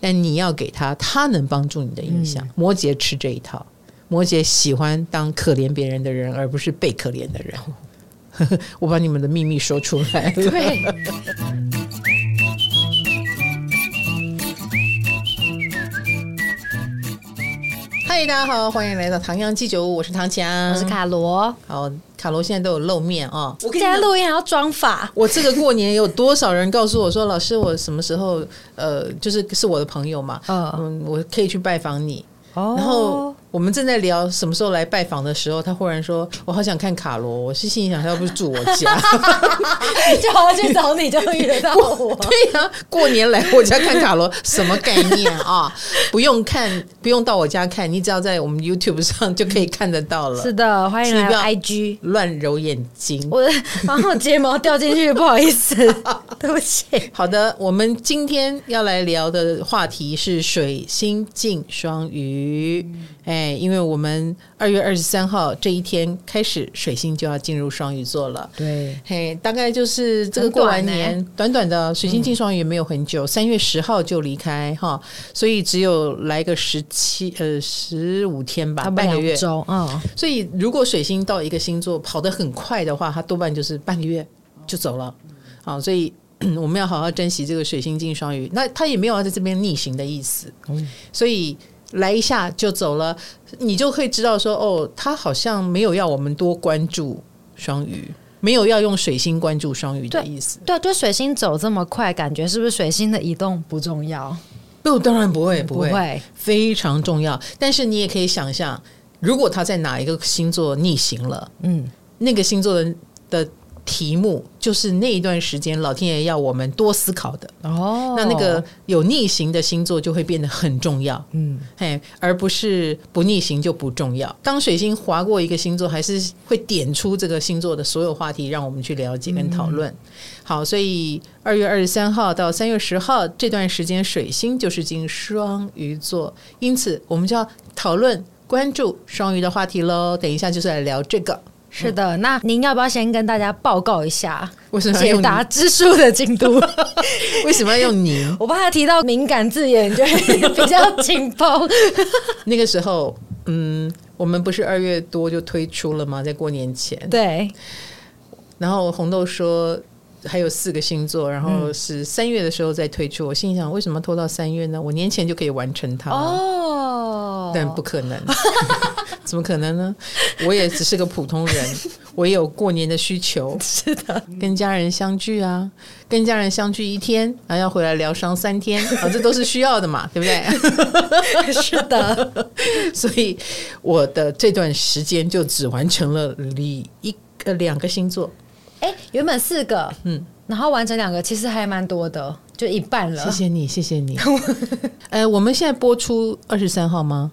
但你要给他他能帮助你的印象。嗯、摩羯吃这一套，摩羯喜欢当可怜别人的人，而不是被可怜的人。我把你们的秘密说出来了。对。嗨，大家好，欢迎来到唐阳鸡酒屋，我是唐强，我是卡罗。好，卡罗现在都有露面啊！我现在露面还要装法。我这个过年有多少人告诉我说，老师，我什么时候呃，就是是我的朋友嘛，嗯，嗯，我可以去拜访你。哦，然后。我们正在聊什么时候来拜访的时候，他忽然说：“我好想看卡罗。”我是心里想，他要不是住我家，就好去找你，就会遇得到我。对呀、啊，过年来我家看卡罗，什么概念啊？不用看，不用到我家看，你只要在我们 YouTube 上就可以看得到了。是的，欢迎来 IG，乱揉眼睛。我的然后睫毛掉进去，不好意思，对不起。好的，我们今天要来聊的话题是水星进双鱼。哎。哎，因为我们二月二十三号这一天开始，水星就要进入双鱼座了。对，嘿，大概就是这个过完年，短，短短的水星进双鱼没有很久，三、嗯、月十号就离开哈，所以只有来个十七呃十五天吧，半个月。周啊、哦，所以如果水星到一个星座跑得很快的话，它多半就是半个月就走了。好，所以 我们要好好珍惜这个水星进双鱼。那它也没有要在这边逆行的意思，嗯，所以。来一下就走了，你就会知道说哦，他好像没有要我们多关注双鱼，没有要用水星关注双鱼的意思。对，对，就水星走这么快，感觉是不是水星的移动不重要？不，当然不会，不会，不会，非常重要。但是你也可以想象，如果他在哪一个星座逆行了，嗯，那个星座的的。题目就是那一段时间，老天爷要我们多思考的哦。那那个有逆行的星座就会变得很重要，嗯，嘿，而不是不逆行就不重要。当水星划过一个星座，还是会点出这个星座的所有话题，让我们去了解跟讨论。好，所以二月二十三号到三月十号这段时间，水星就是进双鱼座，因此我们就要讨论关注双鱼的话题喽。等一下就是来聊这个。是的，那您要不要先跟大家报告一下为什么解答之书的进度？为什么要用您？我怕他提到敏感字眼就比较紧绷。那个时候，嗯，我们不是二月多就推出了吗？在过年前，对。然后红豆说还有四个星座，然后是三月的时候再推出。我心想，为什么拖到三月呢？我年前就可以完成它哦，但不可能。怎么可能呢？我也只是个普通人，我也有过年的需求。是的，跟家人相聚啊，跟家人相聚一天，然后要回来疗伤三天啊，这都是需要的嘛，对不对？是的，所以我的这段时间就只完成了一一个两个星座。哎，原本四个，嗯，然后完成两个，其实还蛮多的，就一半了。谢谢你，谢谢你。呃，我们现在播出二十三号吗？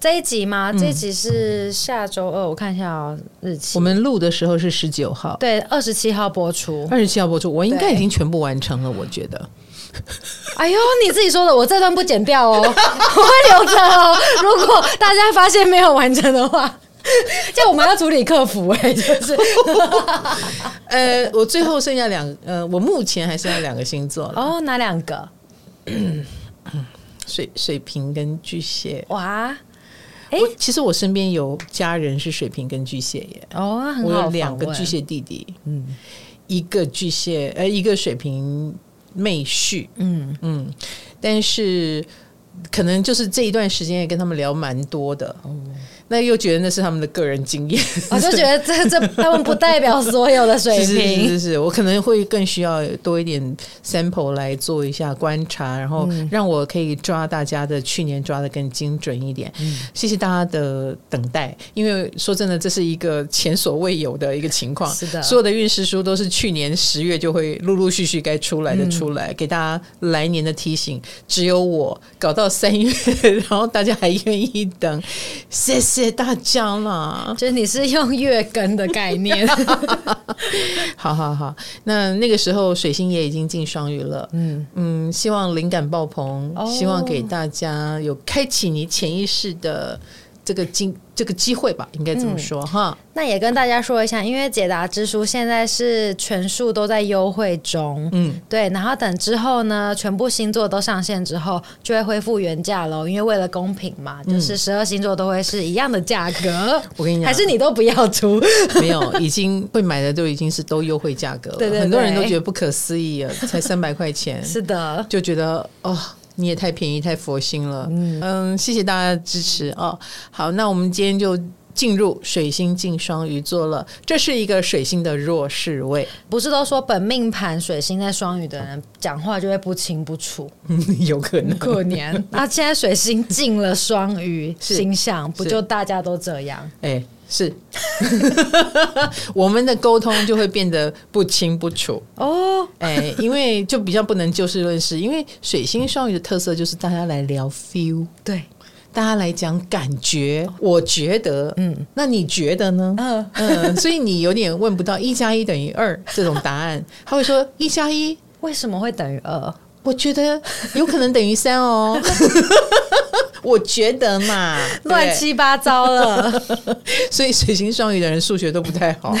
这一集吗？这一集是下周二，我看一下哦，日期。我们录的时候是十九号，对，二十七号播出。二十七号播出，我应该已经全部完成了，我觉得。哎呦，你自己说的，我这段不剪掉哦，我会留着哦。如果大家发现没有完成的话，就我们要处理客服哎，就是。呃，我最后剩下两，呃，我目前还剩下两个星座哦，哪两个？水水瓶跟巨蟹。哇。我其实我身边有家人是水瓶跟巨蟹耶，哦。我有两个巨蟹弟弟，嗯，一个巨蟹，呃，一个水瓶妹婿，嗯嗯，但是可能就是这一段时间也跟他们聊蛮多的，哦。那又觉得那是他们的个人经验，我就觉得这 这他们不代表所有的水平，是是，是是，我可能会更需要多一点 sample 来做一下观察，然后让我可以抓大家的去年抓的更精准一点。嗯，谢谢大家的等待，因为说真的，这是一个前所未有的一个情况。是的，所有的运势书都是去年十月就会陆陆续续该出来的出来，嗯，给大家来年的提醒。只有我搞到三月，然后大家还愿意等，谢谢。谢谢大家啦，就是你是用月更的概念，好好好。那那个时候水星也已经进双鱼了，嗯。嗯，希望灵感爆棚，哦，希望给大家有开启你潜意识的这个机这个机会吧，应该这么说、嗯、哈。那也跟大家说一下，因为解答之书现在是全数都在优惠中，嗯，对。然后等之后呢，全部星座都上线之后，就会恢复原价喽。因为为了公平嘛，就是十二星座都会是一样的价格。我跟你讲，还是你都不要出，没有，已经会买的都已经是都优惠价格了。对，对对，很多人都觉得不可思议啊，才三百块钱，是的，就觉得哦。你也太便宜，太佛心了。嗯嗯，谢谢大家的支持哦。好，那我们今天就进入水星进双鱼座了。这是一个水星的弱势位，不是都说本命盘水星在双鱼的人讲话就会不清不楚？有可能，过年。那 现在水星进了双鱼星象，不就大家都这样？哎。是，我们的沟通就会变得不清不楚哦。哎，因为就比较不能就事论事，因为水星双鱼的特色就是大家来聊 feel，对，大家来讲感觉。我觉得，嗯，那你觉得呢？嗯嗯，所以你有点问不到一加一等于二这种答案，他会说一加一为什么会等于二？我觉得有可能等于三哦。我觉得嘛，乱七八糟了，所以水星双鱼的人数学都不太好，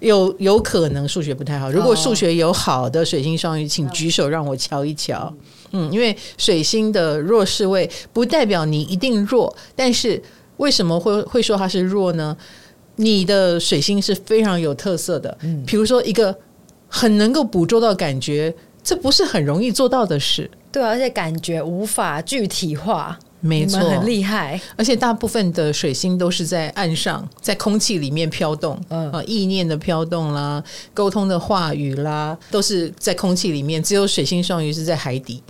有有可能数学不太好。如果数学有好的水星双鱼，请举手让我瞧一瞧。嗯，因为水星的弱势位不代表你一定弱，但是为什么会会说它是弱呢？你的水星是非常有特色的，嗯，比如说一个很能够捕捉到感觉，这不是很容易做到的事。对，而且感觉无法具体化。没错，很厉害，而且大部分的水星都是在岸上，在空气里面飘动，嗯啊，意念的飘动啦，沟通的话语啦，都是在空气里面。只有水星双鱼是在海底，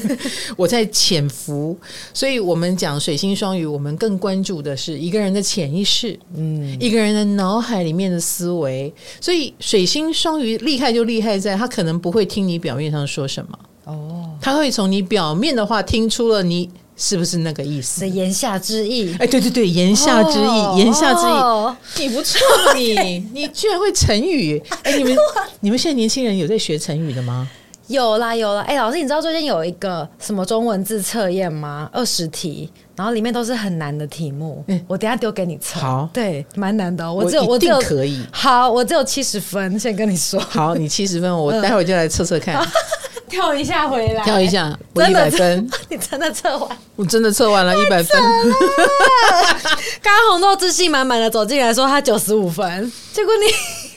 我在潜伏。所以我们讲水星双鱼，我们更关注的是一个人的潜意识，嗯，一个人的脑海里面的思维。所以水星双鱼厉害就厉害在，他可能不会听你表面上说什么，哦，他会从你表面的话听出了你。是不是那个意思？言下之意。哎，对对对，言下之意，哦、言下之意。哦、你不错，你 你居然会成语。哎，你们 你们现在年轻人有在学成语的吗？有啦有啦。哎，老师，你知道最近有一个什么中文字测验吗？二十题，然后里面都是很难的题目。嗯，我等下丢给你测。好，对，蛮难的。我只有我一定可以。好，我只有七十分，先跟你说。好，你七十分，我待会儿就来测测看。嗯 跳一下回来，跳一下，我一百分。你真的测完？我真的测完了，一百分。刚刚红豆自信满满的走进来说他九十五分，结果你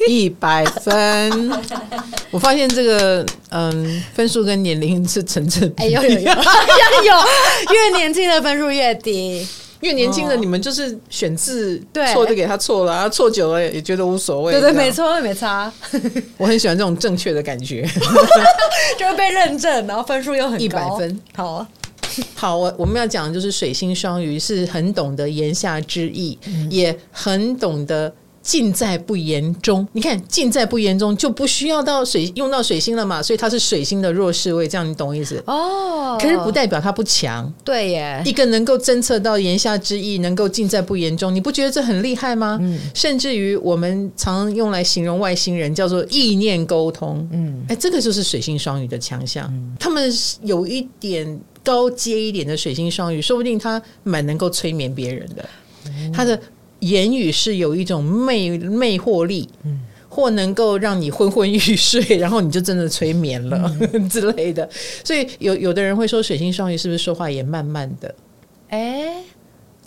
一百分。我发现这个嗯，分数跟年龄是成正比。哎呦呦呦，有越年轻的分数越低。越年轻的你们就是选字错就给他错了，错久了也觉得无所谓。对对，没错，没差。我很喜欢这种正确的感觉，就会被认证，然后分数又很高，一百分。好啊，好，我我们要讲的就是水星双鱼是很懂得言下之意，嗯、也很懂得。尽在不言中，你看尽在不言中就不需要到水用到水星了嘛，所以它是水星的弱势位，这样你懂意思哦？可是不代表它不强，对耶。一个能够侦测到言下之意，能够尽在不言中，你不觉得这很厉害吗？嗯，甚至于我们常用来形容外星人叫做意念沟通，嗯，哎，这个就是水星双鱼的强项。嗯，他们有一点高阶一点的水星双鱼，说不定他蛮能够催眠别人的，他的。言语是有一种魅魅惑力，嗯，或能够让你昏昏欲睡，然后你就真的催眠了、嗯、之类的。所以有有的人会说，水星双鱼是不是说话也慢慢的？哎、欸，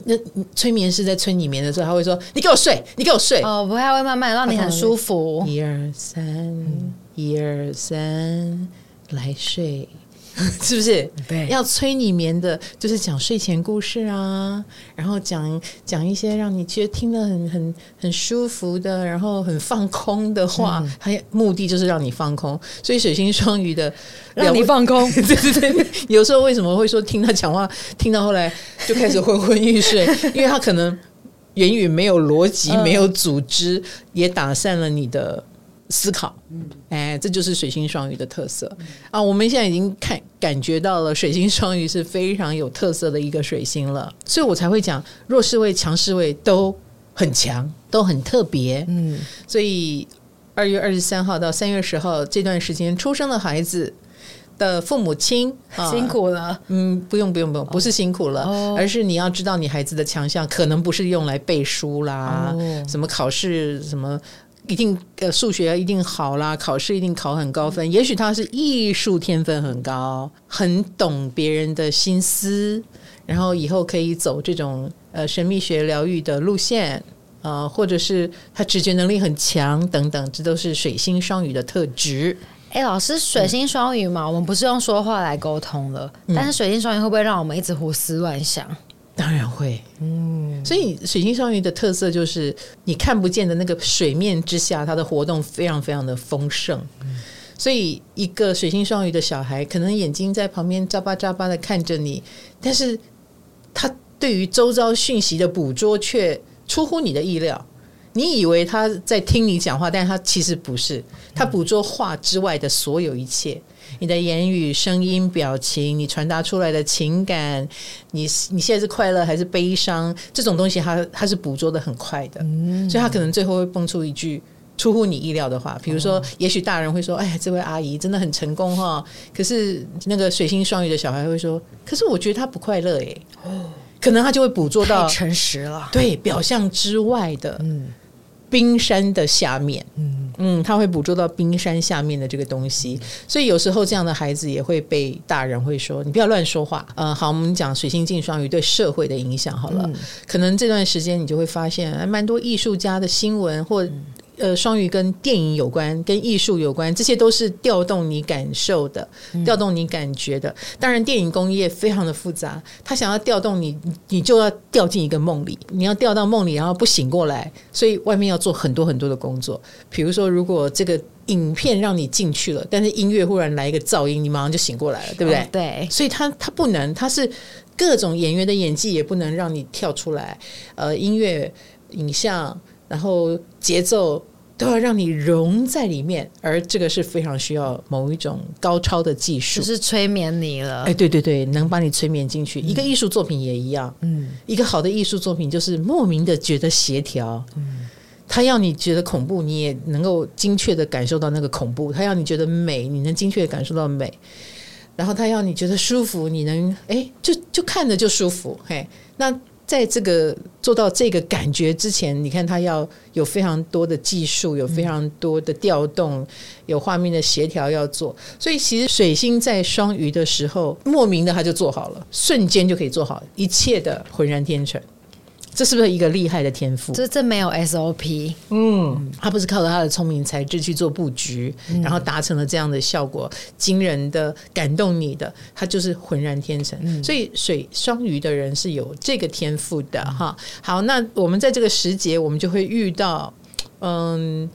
那催眠师在催你眠的时候，他会说：“你给我睡，你给我睡。”哦，不太会慢慢让你很舒服。一二三，嗯、一二三，来睡。是不是？对，要催你眠的，就是讲睡前故事啊，然后讲讲一些让你觉得听得很很很舒服的，然后很放空的话，还、嗯、目的就是让你放空。所以水星双鱼的让你放空，对对对。有时候为什么会说听他讲话，听到后来就开始昏昏欲睡？因为他可能言语没有逻辑，没有组织，也打散了你的。思考，嗯。哎，这就是水星双鱼的特色。啊！我们现在已经看感觉到了，水星双鱼是非常有特色的一个水星了，所以我才会讲弱势位、强势位都很强，都很特别。嗯，所以二月二十三号到三月十号这段时间出生的孩子，的父母亲辛苦了，嗯，不用不用不用，不是辛苦了，哦、而是你要知道你孩子的强项可能不是用来背书啦，哦、什么考试什么一定呃数学一定好啦，考试一定考很高分，也许他是艺术天分很高，很懂别人的心思，然后以后可以走这种呃神秘学疗愈的路线。呃，或者是他直觉能力很强等等，这都是水星双鱼的特质。哎，老师，水星双鱼嘛，嗯、我们不是用说话来沟通了，嗯、但是水星双鱼会不会让我们一直胡思乱想？当然会，嗯。所以水星双鱼的特色就是你看不见的那个水面之下，它的活动非常非常的丰盛。嗯、所以一个水星双鱼的小孩，可能眼睛在旁边眨巴眨巴的看着你，但是他对于周遭讯息的捕捉却。出乎你的意料，你以为他在听你讲话，但是他其实不是，他捕捉话之外的所有一切，你的言语、声音、表情，你传达出来的情感，你你现在是快乐还是悲伤，这种东西他他是捕捉的很快的，所以他可能最后会蹦出一句出乎你意料的话，比如说，也许大人会说：“哎呀，这位阿姨真的很成功哈。”可是那个水星双鱼的小孩会说：“可是我觉得他不快乐耶。”哦。可能他就会捕捉到诚实了，对表象之外的冰山的下面，嗯。嗯，他会捕捉到冰山下面的这个东西，所以有时候这样的孩子也会被大人会说：“你不要乱说话。”呃，好，我们讲水星进双鱼对社会的影响好了，可能这段时间你就会发现，还蛮多艺术家的新闻或。呃，双鱼跟电影有关，跟艺术有关，这些都是调动你感受的，调动你感觉的。当然，电影工业非常的复杂，他想要调动你，你就要掉进一个梦里，你要掉到梦里，然后不醒过来，所以外面要做很多很多的工作。比如说，如果这个影片让你进去了，但是音乐忽然来一个噪音，你马上就醒过来了，对不对？哦，对。所以他他不能，他是各种演员的演技也不能让你跳出来。呃，音乐、影像。然后节奏都要让你融在里面，而这个是非常需要某一种高超的技术，就是催眠你了。哎，对对对，能把你催眠进去。嗯、一个艺术作品也一样，嗯，一个好的艺术作品就是莫名的觉得协调，嗯，他要你觉得恐怖，你也能够精确的感受到那个恐怖；他要你觉得美，你能精确的感受到美；然后他要你觉得舒服，你能哎，就就看着就舒服，嘿，那。在这个做到这个感觉之前，你看他要有非常多的技术，有非常多的调动，有画面的协调要做。所以其实水星在双鱼的时候，莫名的他就做好了，瞬间就可以做好一切的浑然天成。这是不是一个厉害的天赋？这这没有 SOP，嗯，他不是靠着他的聪明才智去做布局，嗯、然后达成了这样的效果，惊人的感动你的，他就是浑然天成。嗯、所以水双鱼的人是有这个天赋的哈。好，那我们在这个时节，我们就会遇到，嗯。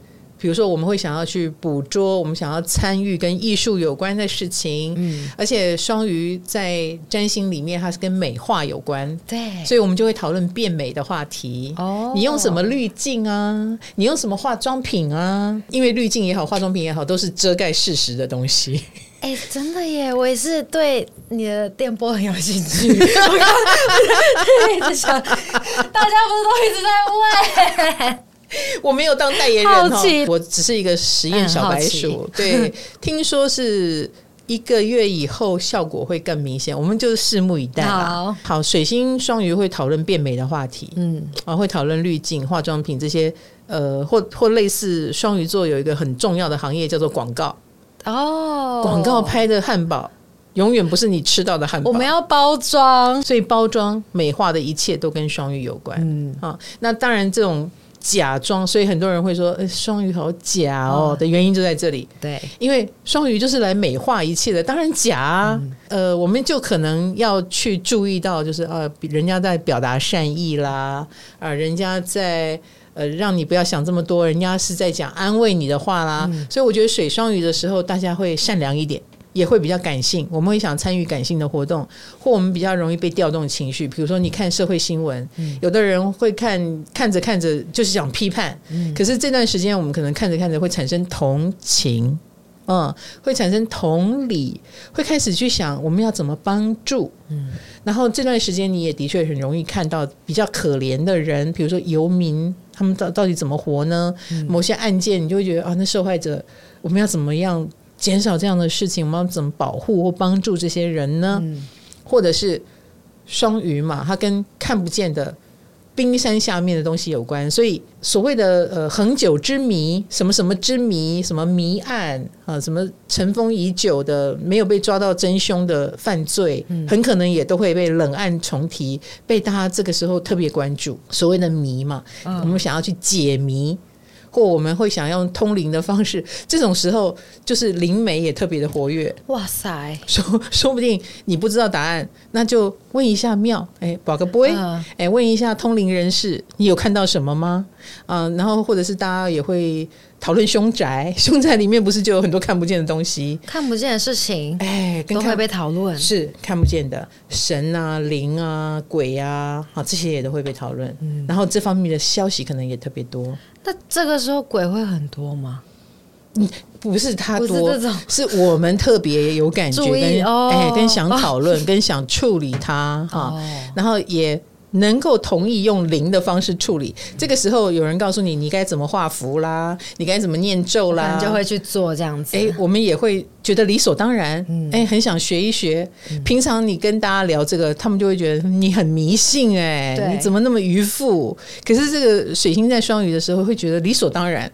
比如说，我们会想要去捕捉，我们想要参与跟艺术有关的事情，嗯，而且双鱼在占星里面，它是跟美化有关，对，所以我们就会讨论变美的话题。哦，你用什么滤镜啊？你用什么化妆品啊？因为滤镜也好，化妆品也好，都是遮盖事实的东西。哎，真的耶！我也是对你的电波很有兴趣。我刚一直 想，大家不是都一直在问？我没有当代言人哈，我只是一个实验小白鼠。对，听说是一个月以后效果会更明显，我们就拭目以待吧。好，好，水星双鱼会讨论变美的话题，嗯，啊，会讨论滤镜、化妆品这些，呃，或或类似双鱼座有一个很重要的行业叫做广告。哦，广告拍的汉堡永远不是你吃到的汉堡，我们要包装，所以包装美化的一切都跟双鱼有关，嗯，啊，那当然这种。假装，所以很多人会说：“双鱼好假哦。”的原因就在这里。对，因为双鱼就是来美化一切的，当然假啊。嗯、呃，我们就可能要去注意到，就是呃，人家在表达善意啦，啊、呃，人家在呃让你不要想这么多，人家是在讲安慰你的话啦。嗯、所以我觉得水双鱼的时候，大家会善良一点。也会比较感性，我们会想参与感性的活动，或我们比较容易被调动情绪。比如说，你看社会新闻，嗯、有的人会看看着看着就是想批判，嗯、可是这段时间我们可能看着看着会产生同情，嗯，会产生同理，会开始去想我们要怎么帮助。嗯，然后这段时间你也的确很容易看到比较可怜的人，比如说游民，他们到到底怎么活呢？嗯、某些案件你就会觉得啊，那受害者我们要怎么样？减少这样的事情？我们要怎么保护或帮助这些人呢？嗯、或者是双鱼嘛，它跟看不见的。冰山下面的东西有关，所以所谓的呃恒久之谜，什么什么之谜，什么谜案啊，什么尘封已久的没有被抓到真凶的犯罪，嗯、很可能也都会被冷案重提，被大家这个时候特别关注。所谓的谜嘛，嗯、我们想要去解谜。或我们会想用通灵的方式，这种时候就是灵媒也特别的活跃。哇塞，说说不定你不知道答案，那就问一下庙，哎，保个杯，哎，问一下通灵人士，你有看到什么吗？嗯、呃，然后或者是大家也会。讨论凶宅，凶宅里面不是就有很多看不见的东西？看不见的事情，哎，都会被讨论。是看不见的神啊、灵啊、鬼啊，好，这些也都会被讨论。嗯，然后这方面的消息可能也特别多。那这个时候鬼会很多吗？嗯，不是他多，是，是我们特别有感觉，跟、哦、哎，跟想讨论，哦、跟想处理它哈，哦、然后也。能够同意用零的方式处理，这个时候有人告诉你你该怎么画符啦，你该怎么念咒啦，你就会去做这样子。哎，我们也会觉得理所当然，哎，很想学一学。平常你跟大家聊这个，他们就会觉得你很迷信，哎，你怎么那么愚夫？可是这个水星在双鱼的时候，会觉得理所当然。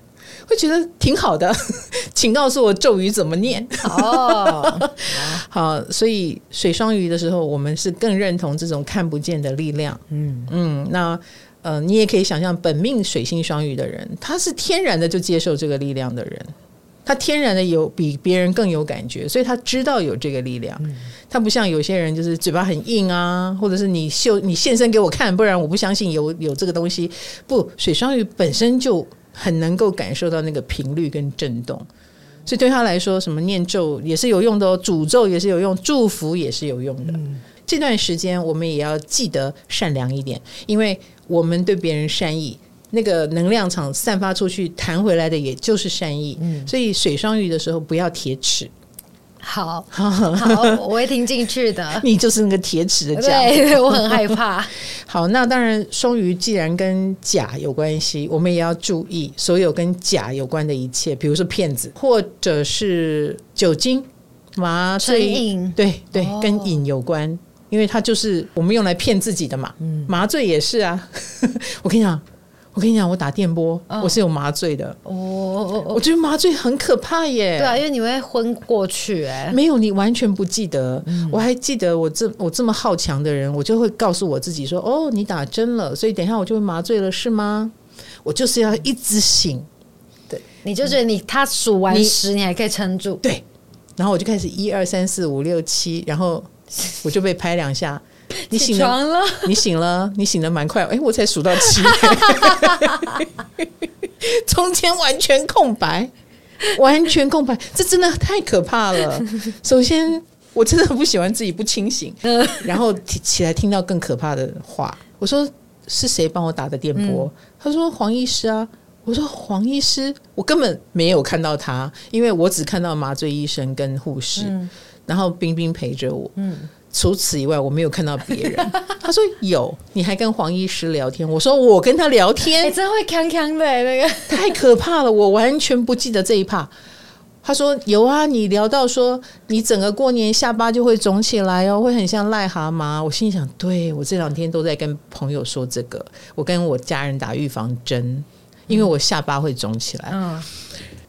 会觉得挺好的，请告诉我咒语怎么念。哦，好，所以水双鱼的时候，我们是更认同这种看不见的力量。嗯嗯，那呃，你也可以想象，本命水星双鱼的人，他是天然的就接受这个力量的人，他天然的有比别人更有感觉，所以他知道有这个力量。嗯、他不像有些人就是嘴巴很硬啊，或者是你秀你现身给我看，不然我不相信有有这个东西。不，水双鱼本身就。很能够感受到那个频率跟震动，所以对他来说，什么念咒也是有用的哦，诅咒也是有用，祝福也是有用的。嗯、这段时间我们也要记得善良一点，因为我们对别人善意，那个能量场散发出去，弹回来的也就是善意。嗯、所以水双鱼的时候不要铁齿。好 好，我会听进去的。你就是那个铁齿的甲，对，我很害怕。好，那当然，双鱼既然跟甲有关系，我们也要注意所有跟甲有关的一切，比如说骗子，或者是酒精、麻醉，瘾对对，哦、跟瘾有关，因为它就是我们用来骗自己的嘛。嗯、麻醉也是啊，我跟你讲。我跟你讲，我打电波，哦、我是有麻醉的。哦，我觉得麻醉很可怕耶。对啊，因为你会昏过去哎。没有，你完全不记得。嗯、我还记得我这我这么好强的人，我就会告诉我自己说：“哦，你打针了，所以等一下我就会麻醉了，是吗？”我就是要一直醒。对，你就觉得你他数完十，你，你还可以撑住。对，然后我就开始一二三四五六七，然后我就被拍两下。你醒了，了 你醒了，你醒得蛮快。哎、欸，我才数到七，中间完全空白，完全空白，这真的太可怕了。首先，我真的不喜欢自己不清醒，然后起来听到更可怕的话。我说是谁帮我打的电波？嗯、他说黄医师啊。我说黄医师，我根本没有看到他，因为我只看到麻醉医生跟护士，嗯、然后冰冰陪着我。嗯除此以外，我没有看到别人。他说有，你还跟黄医师聊天。我说我跟他聊天，欸、真会康康的那个，太可怕了，我完全不记得这一趴。他说有啊，你聊到说你整个过年下巴就会肿起来哦，会很像癞蛤蟆。我心想，对，我这两天都在跟朋友说这个，我跟我家人打预防针，因为我下巴会肿起来。嗯。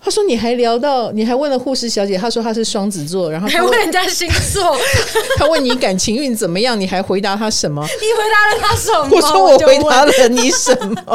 他说：“你还聊到，你还问了护士小姐，她说她是双子座，然后还问人家星座，他问你感情运怎么样，你还回答他什么？你回答了他什么？我说我回答了你什么？好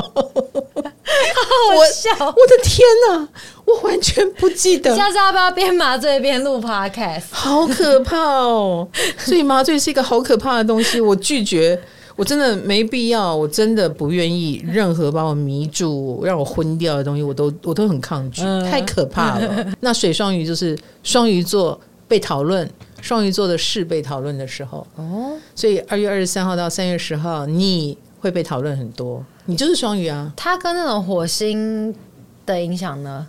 笑！我，我的天哪，我完全不记得。下次要不要边麻醉边录 podcast？好可怕哦！所以麻醉是一个好可怕的东西，我拒绝。”我真的没必要，我真的不愿意任何把我迷住、让我昏掉的东西，我都我都很抗拒，太可怕了。那水双鱼就是双鱼座被讨论，双鱼座的事被讨论的时候哦，所以二月二十三号到三月十号你会被讨论很多，你就是双鱼啊。它跟那种火星的影响呢？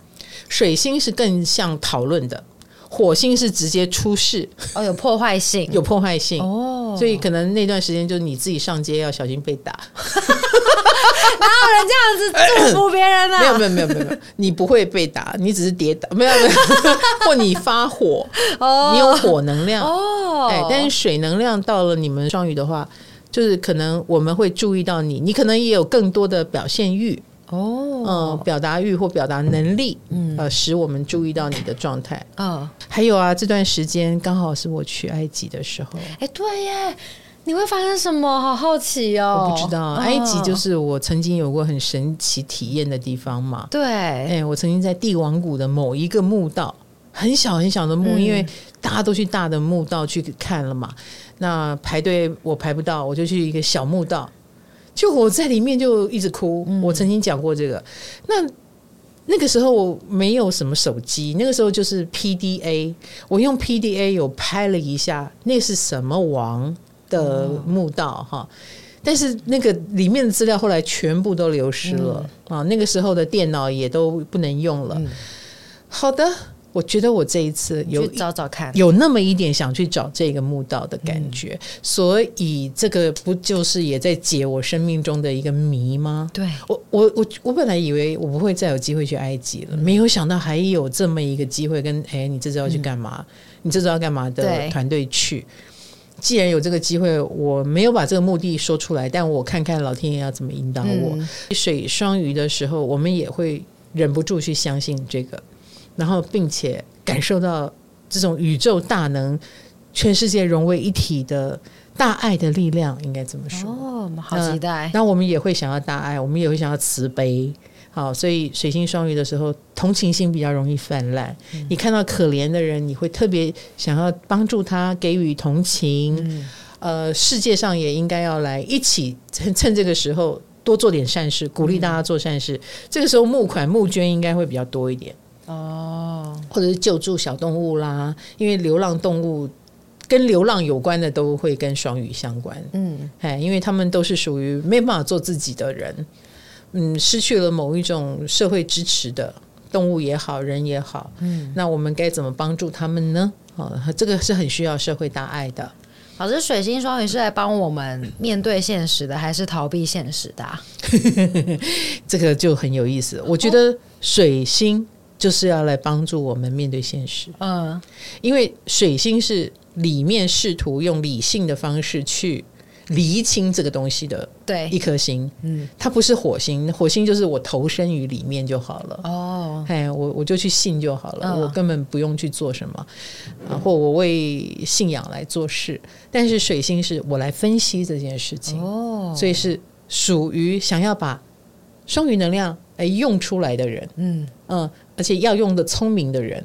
水星是更像讨论的，火星是直接出事。哦，有破坏性，有破坏性。哦。哦，所以可能那段时间就是你自己上街要小心被打。哪有人这样子祝福别人呢？没有没有没有没有，你不会被打，你只是跌倒，没有没有，或你发火，哦，你有火能量。哦，哎，但是水能量到了你们双鱼的话，就是可能我们会注意到你，你可能也有更多的表现欲哦，嗯，表达欲或表达能力，嗯，呃，使我们注意到你的状态啊。还有啊，这段时间刚好是我去埃及的时候，哎，对耶。你会发生什么？好好奇哦！我不知道，埃及就是我曾经有过很神奇体验的地方嘛。对，哎，我曾经在帝王谷的某一个墓道，很小很小的墓，嗯、因为大家都去大的墓道去看了嘛。那排队我排不到，我就去一个小墓道，就我在里面就一直哭。嗯、我曾经讲过这个。那那个时候我没有什么手机，那个时候就是 PDA，我用 PDA 有拍了一下，那是什么王？的墓道哈，但是那个里面的资料后来全部都流失了啊！那个时候的电脑也都不能用了。好的，我觉得我这一次有找找看，有那么一点想去找这个墓道的感觉，所以这个不就是也在解我生命中的一个谜吗？对，我我我我本来以为我不会再有机会去埃及了，没有想到还有这么一个机会，跟哎，你这次要去干嘛？你这次要干嘛的团队去。既然有这个机会，我没有把这个目的说出来，但我看看老天爷要怎么引导我。嗯、水双鱼的时候，我们也会忍不住去相信这个，然后并且感受到这种宇宙大能、全世界融为一体的大爱的力量，应该怎么说？哦，好期待！那我们也会想要大爱，我们也会想要慈悲。好，所以水星双鱼的时候，同情心比较容易泛滥。嗯、你看到可怜的人，你会特别想要帮助他，给予同情。嗯、呃，世界上也应该要来一起趁趁这个时候多做点善事，鼓励大家做善事。嗯、这个时候募款募捐应该会比较多一点哦，或者是救助小动物啦，因为流浪动物跟流浪有关的都会跟双鱼相关。嗯，哎，因为他们都是属于没办法做自己的人。嗯，失去了某一种社会支持的动物也好，人也好，嗯，那我们该怎么帮助他们呢？哦，这个是很需要社会大爱的。老师，水星双鱼是来帮我们面对现实的，还是逃避现实的啊？这个就很有意思。我觉得水星就是要来帮助我们面对现实。嗯，因为水星是里面试图用理性的方式去。厘清这个东西的对一颗星，嗯，它不是火星，火星就是我投身于里面就好了。哦，哎，我我就去信就好了，哦、我根本不用去做什么，嗯、或我为信仰来做事。但是水星是我来分析这件事情，哦，所以是属于想要把双鱼能量哎用出来的人，嗯嗯，而且要用的聪明的人，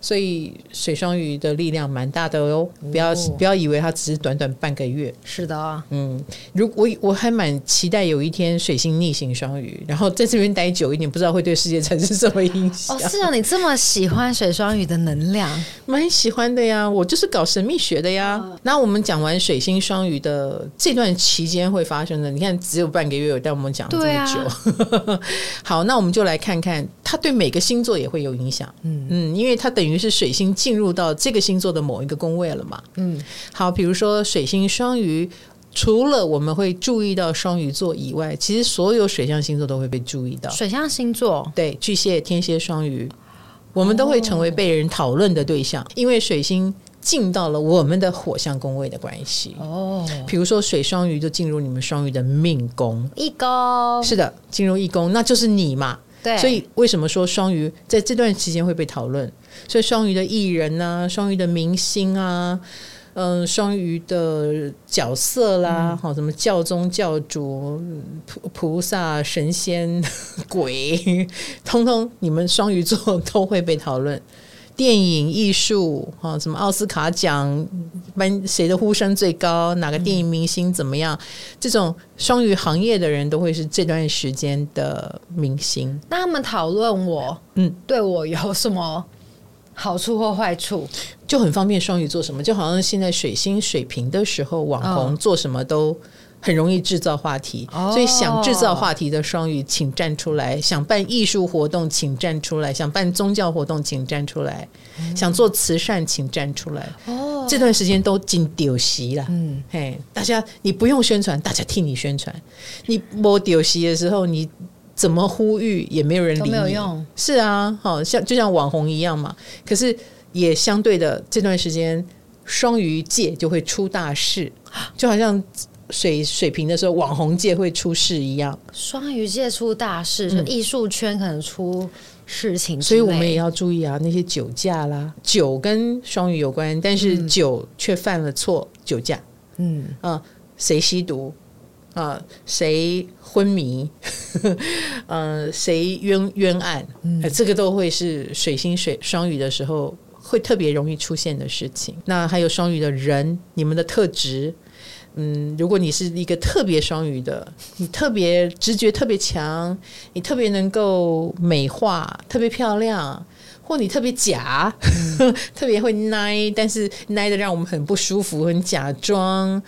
所以水双鱼的力量蛮大的哦，不要不要以为它只是短短半个月。是的，嗯，如我我还蛮期待有一天水星逆行双鱼，然后在这边待久一点，不知道会对世界产生什么影响。哦，是啊，你这么喜欢水双鱼的能量，蛮喜欢的呀。我就是搞神秘学的呀。那我们讲完水星双鱼的这段期间会发生的，你看只有半个月，有带我们讲这么久。啊、好，那我们就来看看，它对每个星座也会有影响。嗯嗯，因为它等于。于是水星进入到这个星座的某一个宫位了嘛？嗯，好，比如说水星双鱼，除了我们会注意到双鱼座以外，其实所有水象星座都会被注意到。水象星座，对，巨蟹、天蝎、双鱼，我们都会成为被人讨论的对象，哦、因为水星进到了我们的火象宫位的关系。哦，比如说水双鱼就进入你们双鱼的命宫，一宫，是的，进入一宫，那就是你嘛。对，所以为什么说双鱼在这段期间会被讨论？所以双鱼的艺人啊，双鱼的明星啊，嗯，双鱼的角色啦，好、嗯，什么教宗、教主、菩菩萨、神仙、鬼，通通你们双鱼座都会被讨论。电影艺术啊，什么奥斯卡奖颁谁的呼声最高？哪个电影明星怎么样？嗯、这种双鱼行业的人都会是这段时间的明星。那他们讨论我，嗯，对我有什么好处或坏处？就很方便双鱼做什么？就好像现在水星水平的时候，网红做什么都。很容易制造话题，所以想制造话题的双鱼，请站出来；想办艺术活动，请站出来；想办宗教活动，请站出来；想做慈善，请站出来。哦哦，这段时间都进丢席了。嗯，嘿，大家你不用宣传，大家替你宣传。你播丢席的时候，你怎么呼吁也没有人理你，没有用。是啊，好像就像网红一样嘛。可是也相对的，这段时间双鱼界就会出大事，就好像。水水平的时候，网红界会出事一样。双鱼界出大事，嗯、就艺术圈可能出事情，所以我们也要注意啊。那些酒驾啦，酒跟双鱼有关，但是酒却犯了错，酒驾。嗯啊，谁吸毒啊？谁昏迷？嗯、呃，谁冤冤案？嗯，这个都会是水星水双鱼的时候会特别容易出现的事情。那还有双鱼的人，你们的特质。嗯，如果你是一个特别双鱼的，你特别直觉特别强，你特别能够美化，特别漂亮，或你特别假，嗯、特别会奶，但是奶的让我们很不舒服，很假装，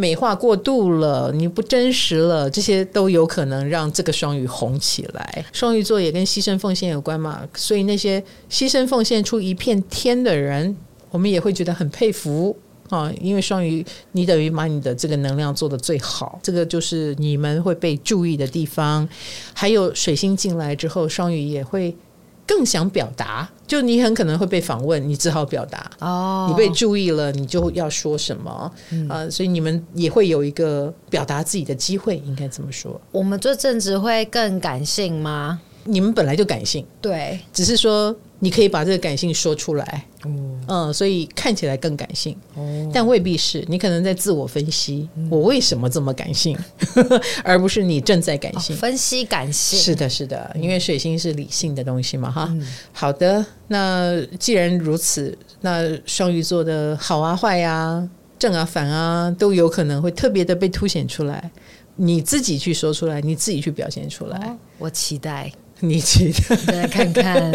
美化过度了，你不真实了，这些都有可能让这个双鱼红起来。双鱼座也跟牺牲奉献有关嘛，所以那些牺牲奉献出一片天的人，我们也会觉得很佩服。啊，因为双鱼，你等于把你的这个能量做得最好，这个就是你们会被注意的地方。还有水星进来之后，双鱼也会更想表达。就你很可能会被访问，你只好表达。哦，你被注意了，你就要说什么？嗯、啊，所以你们也会有一个表达自己的机会，应该怎么说？我们做政治会更感性吗？你们本来就感性，对，只是说。你可以把这个感性说出来，嗯，所以看起来更感性，但未必是。你可能在自我分析，我为什么这么感性，而不是你正在感性。分析感性，是的，是的，因为水星是理性的东西嘛，哈。好的，那既然如此，那双鱼座的好啊、坏呀、正啊、反啊，都有可能会特别的被凸显出来。你自己去说出来，你自己去表现出来，我期待。你记得来看看，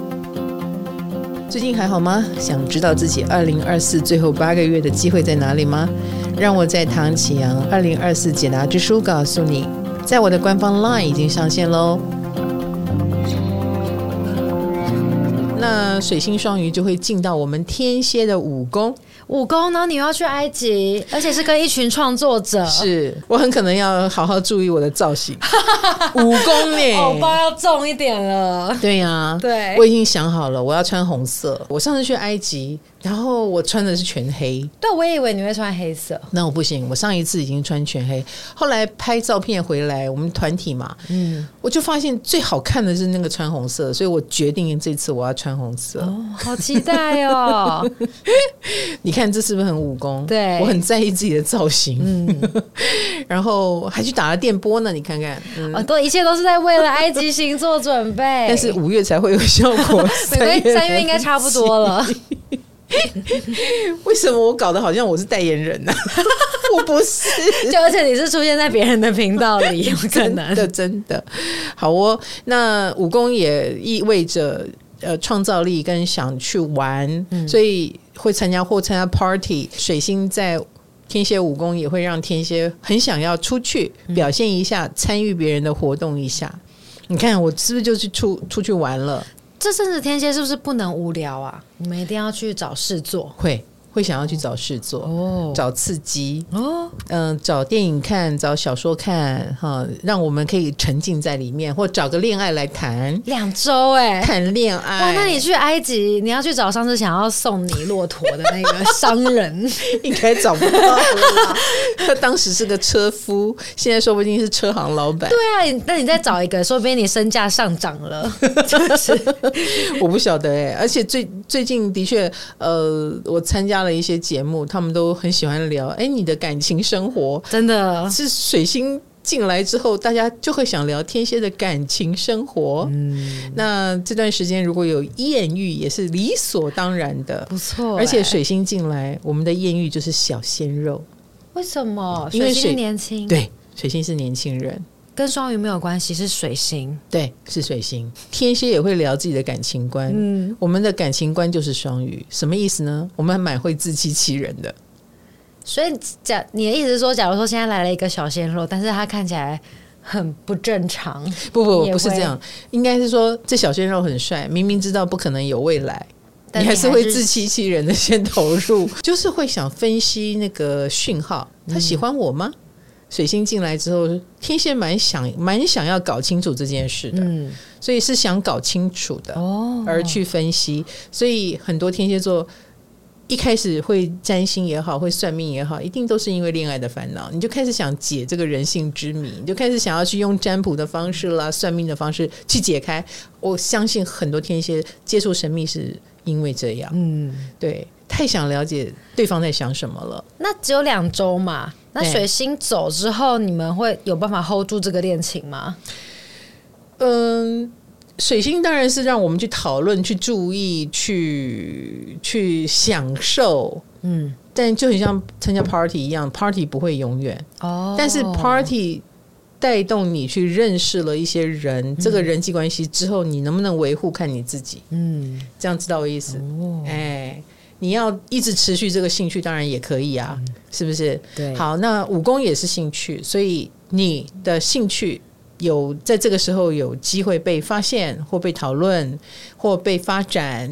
最近还好吗？想知道自己二零二四最后八个月的机会在哪里吗？让我在唐启阳二零二四解答之书告诉你，在我的官方 LINE 已经上线喽。那水星双鱼就会进到我们天蝎的五宫。五宫呢？你又要去埃及，而且是跟一群创作者。是我很可能要好好注意我的造型。武功呢？偶包要重一点了。对呀、啊，对，我已经想好了，我要穿红色。我上次去埃及。然后我穿的是全黑，对，我也以为你会穿黑色。那我不行，我上一次已经穿全黑。后来拍照片回来，我们团体嘛，嗯，我就发现最好看的是那个穿红色，所以我决定这次我要穿红色。哦，好期待哦！你看这是不是很武功？对，我很在意自己的造型，嗯，然后还去打了电波呢。你看看，嗯、哦，对，一切都是在为了埃及行做准备。但是五月才会有效果，三月三月应该差不多了。为什么我搞得好像我是代言人呢、啊？我不是，就而且你是出现在别人的频道里，有可能真的真的好哦。那武功也意味着呃创造力跟想去玩，嗯、所以会参加或参加 party。水星在天蝎武功也会让天蝎很想要出去表现一下，参与别人的活动一下。你看我是不是就去出出去玩了？这阵子天蝎是不是不能无聊啊？你们一定要去找事做。会。会想要去找事做，哦，找刺激，哦，嗯，找电影看，找小说看，哈，让我们可以沉浸在里面，或找个恋爱来谈两周，哎，谈恋爱。哇，那你去埃及，你要去找上次想要送你骆驼的那个商人，应该找不到了。他当时是个车夫，现在说不定是车行老板。对啊，那你再找一个，说不定你身价上涨了。就是，我不晓得哎，而且最最近的确，呃，我参加了。一些节目，他们都很喜欢聊。哎，你的感情生活真的是水星进来之后，大家就会想聊天蝎的感情生活。嗯，那这段时间如果有艳遇，也是理所当然的，不错。而且水星进来，我们的艳遇就是小鲜肉。为什么？因为水星年轻，对，水星是年轻人。跟双鱼没有关系，是水星。对，是水星。天蝎也会聊自己的感情观。嗯，我们的感情观就是双鱼，什么意思呢？我们还蛮会自欺欺人的。所以，假你的意思是说，假如说现在来了一个小鲜肉，但是他看起来很不正常。不不不，不是这样，应该是说这小鲜肉很帅，明明知道不可能有未来，你还是会自欺欺人的先投入，就是会想分析那个讯号，他喜欢我吗？嗯、水星进来之后，天蝎蛮想蛮想要搞清楚这件事的，嗯，所以是想搞清楚的哦，而去分析，所以很多天蝎座。一开始会占星也好，会算命也好，一定都是因为恋爱的烦恼，你就开始想解这个人性之谜，你就开始想要去用占卜的方式啦、算命的方式去解开。我相信很多天蝎接触神秘是因为这样，嗯，对，太想了解对方在想什么了。那只有两周嘛，那水星走之后，你们会有办法 hold 住这个恋情吗？嗯。水星当然是让我们去讨论、去注意、去去享受，嗯，但就很像参加 party 一样，party 不会永远哦。但是 party 带动你去认识了一些人，嗯、这个人际关系之后，你能不能维护，看你自己，嗯，这样知道我意思？哦，哎，你要一直持续这个兴趣，当然也可以啊，嗯、是不是？对，好，那武功也是兴趣，所以你的兴趣。有在这个时候有机会被发现或被讨论或被发展，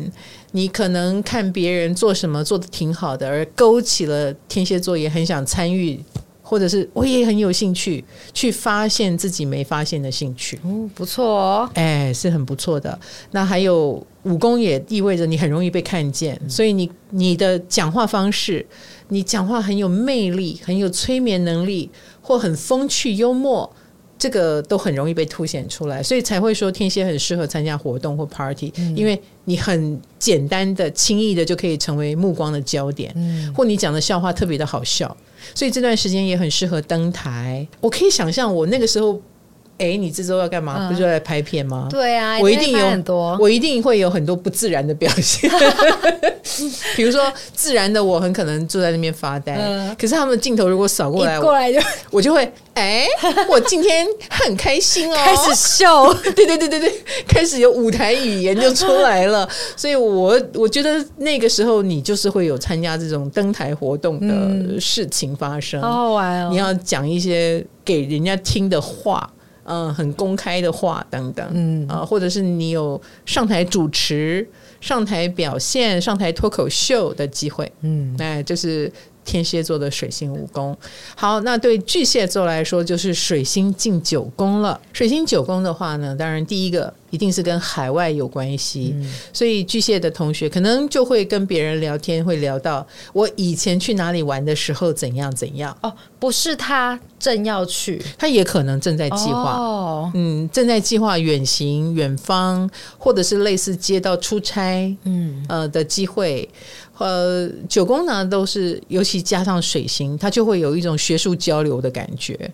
你可能看别人做什么做的挺好的，而勾起了天蝎座也很想参与，或者是我也很有兴趣去发现自己没发现的兴趣。嗯，不错哦，哎，是很不错的。那还有武功也意味着你很容易被看见，所以你你的讲话方式，你讲话很有魅力，很有催眠能力，或很风趣幽默。这个都很容易被凸显出来，所以才会说天蝎很适合参加活动或 party，嗯，因为你很简单的、轻易的就可以成为目光的焦点，嗯，或你讲的笑话特别的好笑，所以这段时间也很适合登台。我可以想象我那个时候。哎，你这周要干嘛？不就来拍片吗？对啊，我一定有很多，我一定会有很多不自然的表现。比如说，自然的我很可能坐在那边发呆，可是他们的镜头如果扫过来，过来就我就会哎，我今天很开心哦，开始笑，对对对对对，开始有舞台语言就出来了。所以我我觉得那个时候你就是会有参加这种登台活动的事情发生，好好玩哦。你要讲一些给人家听的话。嗯，很公开的话等等，嗯。啊，或者是你有上台主持、上台表现、上台脱口秀的机会，嗯，哎就是。天蝎座的水星五宫，好，那对巨蟹座来说就是水星进九宫了。水星九宫的话呢，当然第一个一定是跟海外有关系，嗯、所以巨蟹的同学可能就会跟别人聊天，会聊到我以前去哪里玩的时候怎样怎样。哦，不是他正要去，他也可能正在计划。哦，嗯，正在计划远行、远方，或者是类似接到出差，嗯呃的机会。呃，九宫呢都是，尤其加上水星，它就会有一种学术交流的感觉，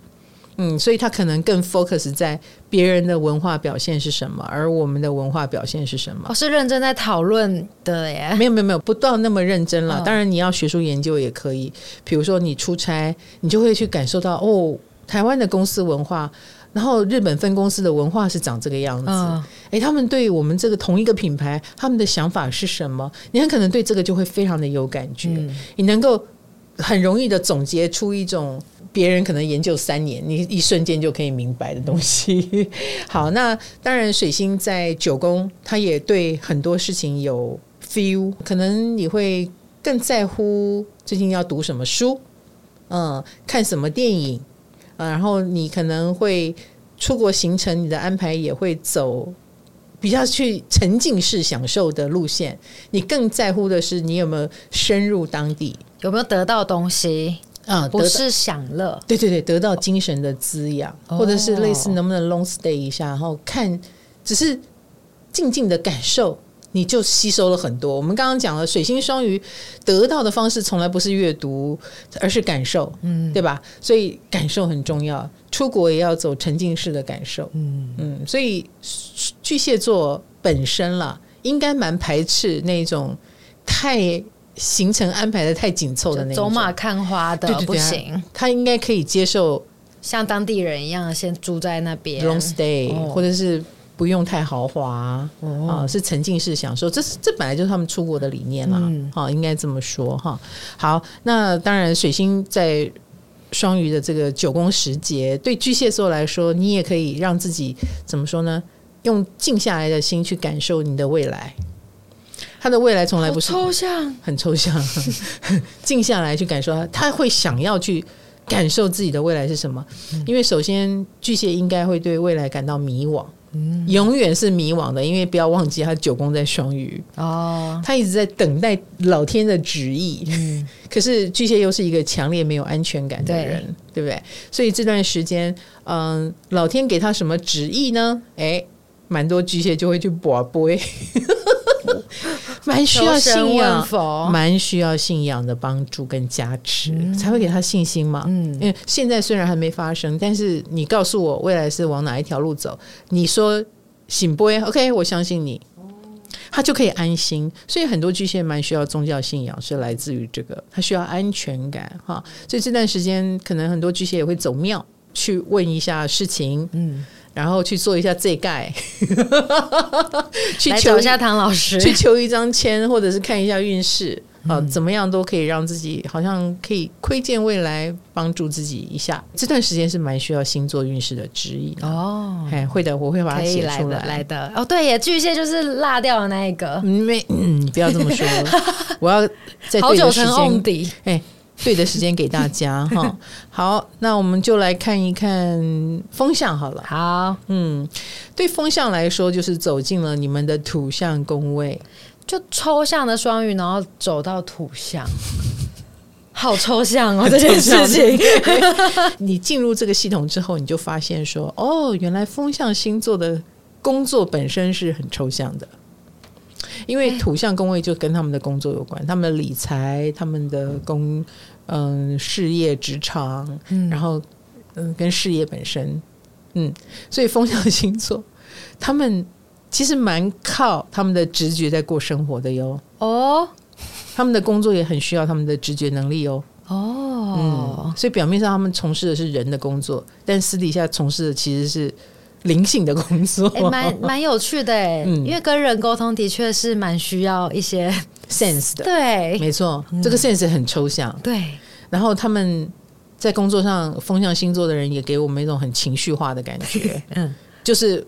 嗯，所以它可能更 focus 在别人的文化表现是什么，而我们的文化表现是什么。我、哦、是认真在讨论的耶，没有没有没有，不到那么认真了。哦、当然你要学术研究也可以，比如说你出差，你就会去感受到哦，台湾的公司文化。然后日本分公司的文化是长这个样子，哎、哦，他们对我们这个同一个品牌，他们的想法是什么？你很可能对这个就会非常的有感觉，嗯、你能够很容易的总结出一种别人可能研究三年，你一瞬间就可以明白的东西。嗯、好，那当然水星在九宫，他也对很多事情有 feel，可能你会更在乎最近要读什么书，嗯，看什么电影。然后你可能会出国行程，你的安排也会走比较去沉浸式享受的路线。你更在乎的是你有没有深入当地，有没有得到东西啊？不是享乐，对对对，得到精神的滋养，哦、或者是类似能不能 long stay 一下，然后看，只是静静的感受。你就吸收了很多。我们刚刚讲了，水星双鱼得到的方式从来不是阅读，而是感受，嗯，对吧？所以感受很重要。出国也要走沉浸式的感受，嗯嗯。所以巨蟹座本身了，应该蛮排斥那种太行程安排的太紧凑的那种，走马看花的，不行。他应该可以接受像当地人一样，先住在那边 long stay，哦，或者是。不用太豪华、哦、啊，是沉浸式享受，这是这本来就是他们出国的理念啦，好、嗯，应该这么说哈。好，那当然，水星在双鱼的这个九宫时节，对巨蟹座来说，你也可以让自己怎么说呢？用静下来的心去感受你的未来。他的未来从来不是抽象，很抽象。静下来去感受他，他会想要去感受自己的未来是什么。因为首先巨蟹应该会对未来感到迷惘。永远是迷惘的，因为不要忘记他九宫在双鱼哦，他一直在等待老天的旨意。嗯，可是巨蟹又是一个强烈没有安全感的人，对，对不对？所以这段时间，嗯，老天给他什么旨意呢？哎，蛮多巨蟹就会去卜卦。蛮需要信仰，蛮需要信仰的帮助跟加持，嗯、才会给他信心嘛。嗯，因为现在虽然还没发生，但是你告诉我未来是往哪一条路走，你说醒波？OK，我相信你，他就可以安心。所以很多巨蟹蛮需要宗教信仰，是来自于这个，他需要安全感哈。所以这段时间，可能很多巨蟹也会走庙去问一下事情。嗯。然后去做一下这盖，去求一下唐老师，去求一张签，或者是看一下运势，啊、嗯，怎么样都可以让自己好像可以窥见未来，帮助自己一下。这段时间是蛮需要星座运势的指引哦。哎，会的，我会把它写出来。来的哦，对耶，巨蟹就是落掉的那一个。没，嗯，你不要这么说，我要在对的时间。哎。对的时间给大家 哈，好，那我们就来看一看风向好了。好，嗯，对风向来说，就是走进了你们的土象宫位，就抽象的双鱼，然后走到土象，好抽象哦，这件事情。你进入这个系统之后，你就发现说，哦，原来风象星座的工作本身是很抽象的。因为土象宫位就跟他们的工作有关，他们的理财，他们的工，嗯，事业、职场，嗯，然后嗯，跟事业本身，嗯，所以风象星座，他们其实蛮靠他们的直觉在过生活的哟。哦，他们的工作也很需要他们的直觉能力哦。哦，嗯，所以表面上他们从事的是人的工作，但私底下从事的其实是。灵性的工作，欸，蛮蛮有趣的哎，嗯，因为跟人沟通的确是蛮需要一些 sense 的，对，没错，这个 sense 很抽象，对。然后他们在工作上，风象星座的人也给我们一种很情绪化的感觉，嗯，就是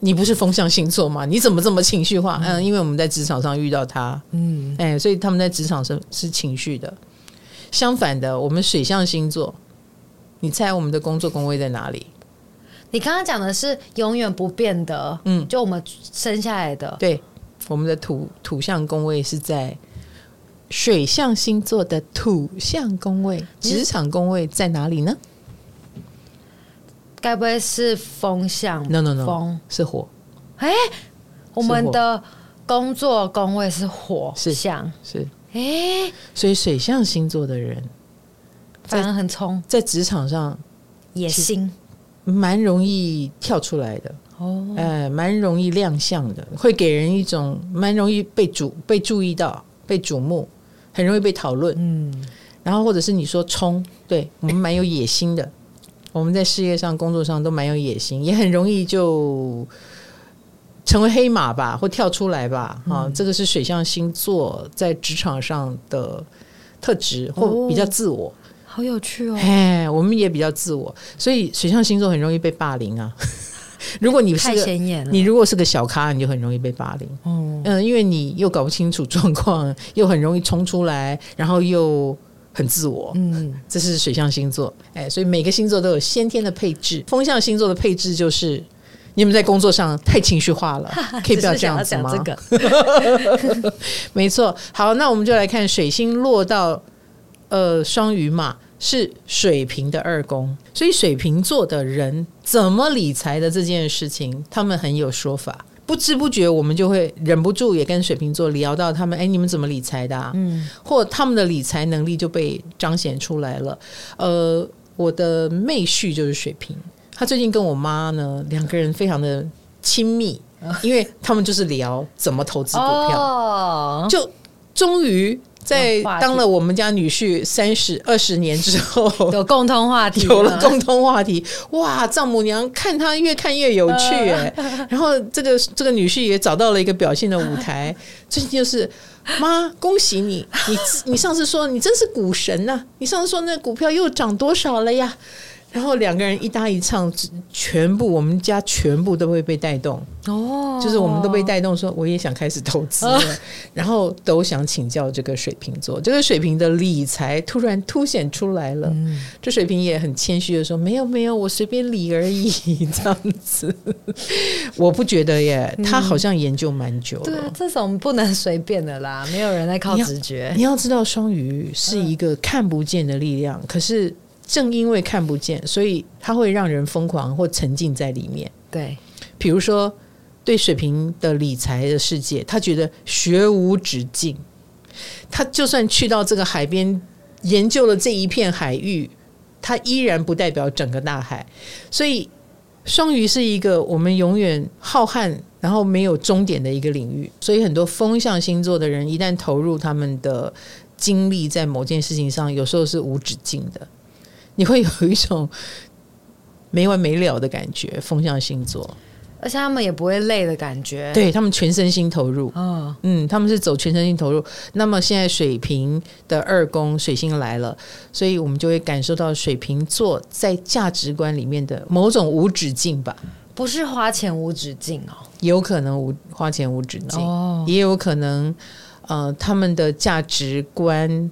你不是风象星座吗？你怎么这么情绪化？嗯，因为我们在职场上遇到他，嗯，哎，所以他们在职场上是情绪的。相反的，我们水象星座，你猜我们的工作工位在哪里？你刚刚讲的是永远不变的，嗯，就我们生下来的。对，我们的土土象宫位是在水象星座的土象宫位，职场宫位在哪里呢？该不会是风象？No No No，风是火。哎、欸，我们的工作宫位是火象，是。哎、欸，所以水象星座的人反而很冲，在职场上野心。蛮容易跳出来的哦，哎，蛮容易亮相的，会给人一种蛮容易被瞩被注意到、被瞩目，很容易被讨论。嗯，然后或者是你说冲，对我们蛮有野心的，我们在事业上、工作上都蛮有野心，也很容易就成为黑马吧，或跳出来吧。啊，这个是水象星座在职场上的特质，或比较自我。好有趣哦！哎，我们也比较自我，所以水象星座很容易被霸凌啊。如果你是个你如果是个小咖，你就很容易被霸凌。嗯嗯，因为你又搞不清楚状况，又很容易冲出来，然后又很自我。嗯，这是水象星座。哎，所以每个星座都有先天的配置。风象星座的配置就是你们在工作上太情绪化了，可以不要这样子吗？这个 没错。好，那我们就来看水星落到。呃，双鱼嘛是水瓶的二宫，所以水瓶座的人怎么理财的这件事情，他们很有说法。不知不觉，我们就会忍不住也跟水瓶座聊到他们，哎，你们怎么理财的啊？嗯，或他们的理财能力就被彰显出来了。呃，我的妹婿就是水瓶，他最近跟我妈呢两个人非常的亲密，因为他们就是聊怎么投资股票，哦、就终于。在当了我们家女婿三十二十年之后，有共同话题，有了共同话题，哇！丈母娘看他越看越有趣哎，然后这个这个女婿也找到了一个表现的舞台。最近就是妈，恭喜你，你你上次说你真是股神呐、啊，你上次说那股票又涨多少了呀？然后两个人一搭一唱，全部我们家全部都会被带动哦，就是我们都被带动，说我也想开始投资，然后都想请教这个水瓶座，这个水瓶的理财突然凸显出来了。这水瓶也很谦虚的说：“没有没有，我随便理而已。”这样子，我不觉得耶，他好像研究蛮久了。对啊，这种不能随便的啦，没有人在靠直觉。你要知道，双鱼是一个看不见的力量，可是。正因为看不见，所以它会让人疯狂或沉浸在里面。对，比如说对水瓶的理财的世界，他觉得学无止境。他就算去到这个海边研究了这一片海域，他依然不代表整个大海。所以双鱼是一个我们永远浩瀚，然后没有终点的一个领域。所以很多风象星座的人一旦投入他们的精力在某件事情上，有时候是无止境的。你会有一种没完没了的感觉，风象星座，而且他们也不会累的感觉，对他们全身心投入。哦，嗯，他们是走全身心投入。那么现在水瓶的二宫水星来了，所以我们就会感受到水瓶座在价值观里面的某种无止境吧？不是花钱无止境哦，有可能无花钱无止境，哦，也有可能呃，他们的价值观，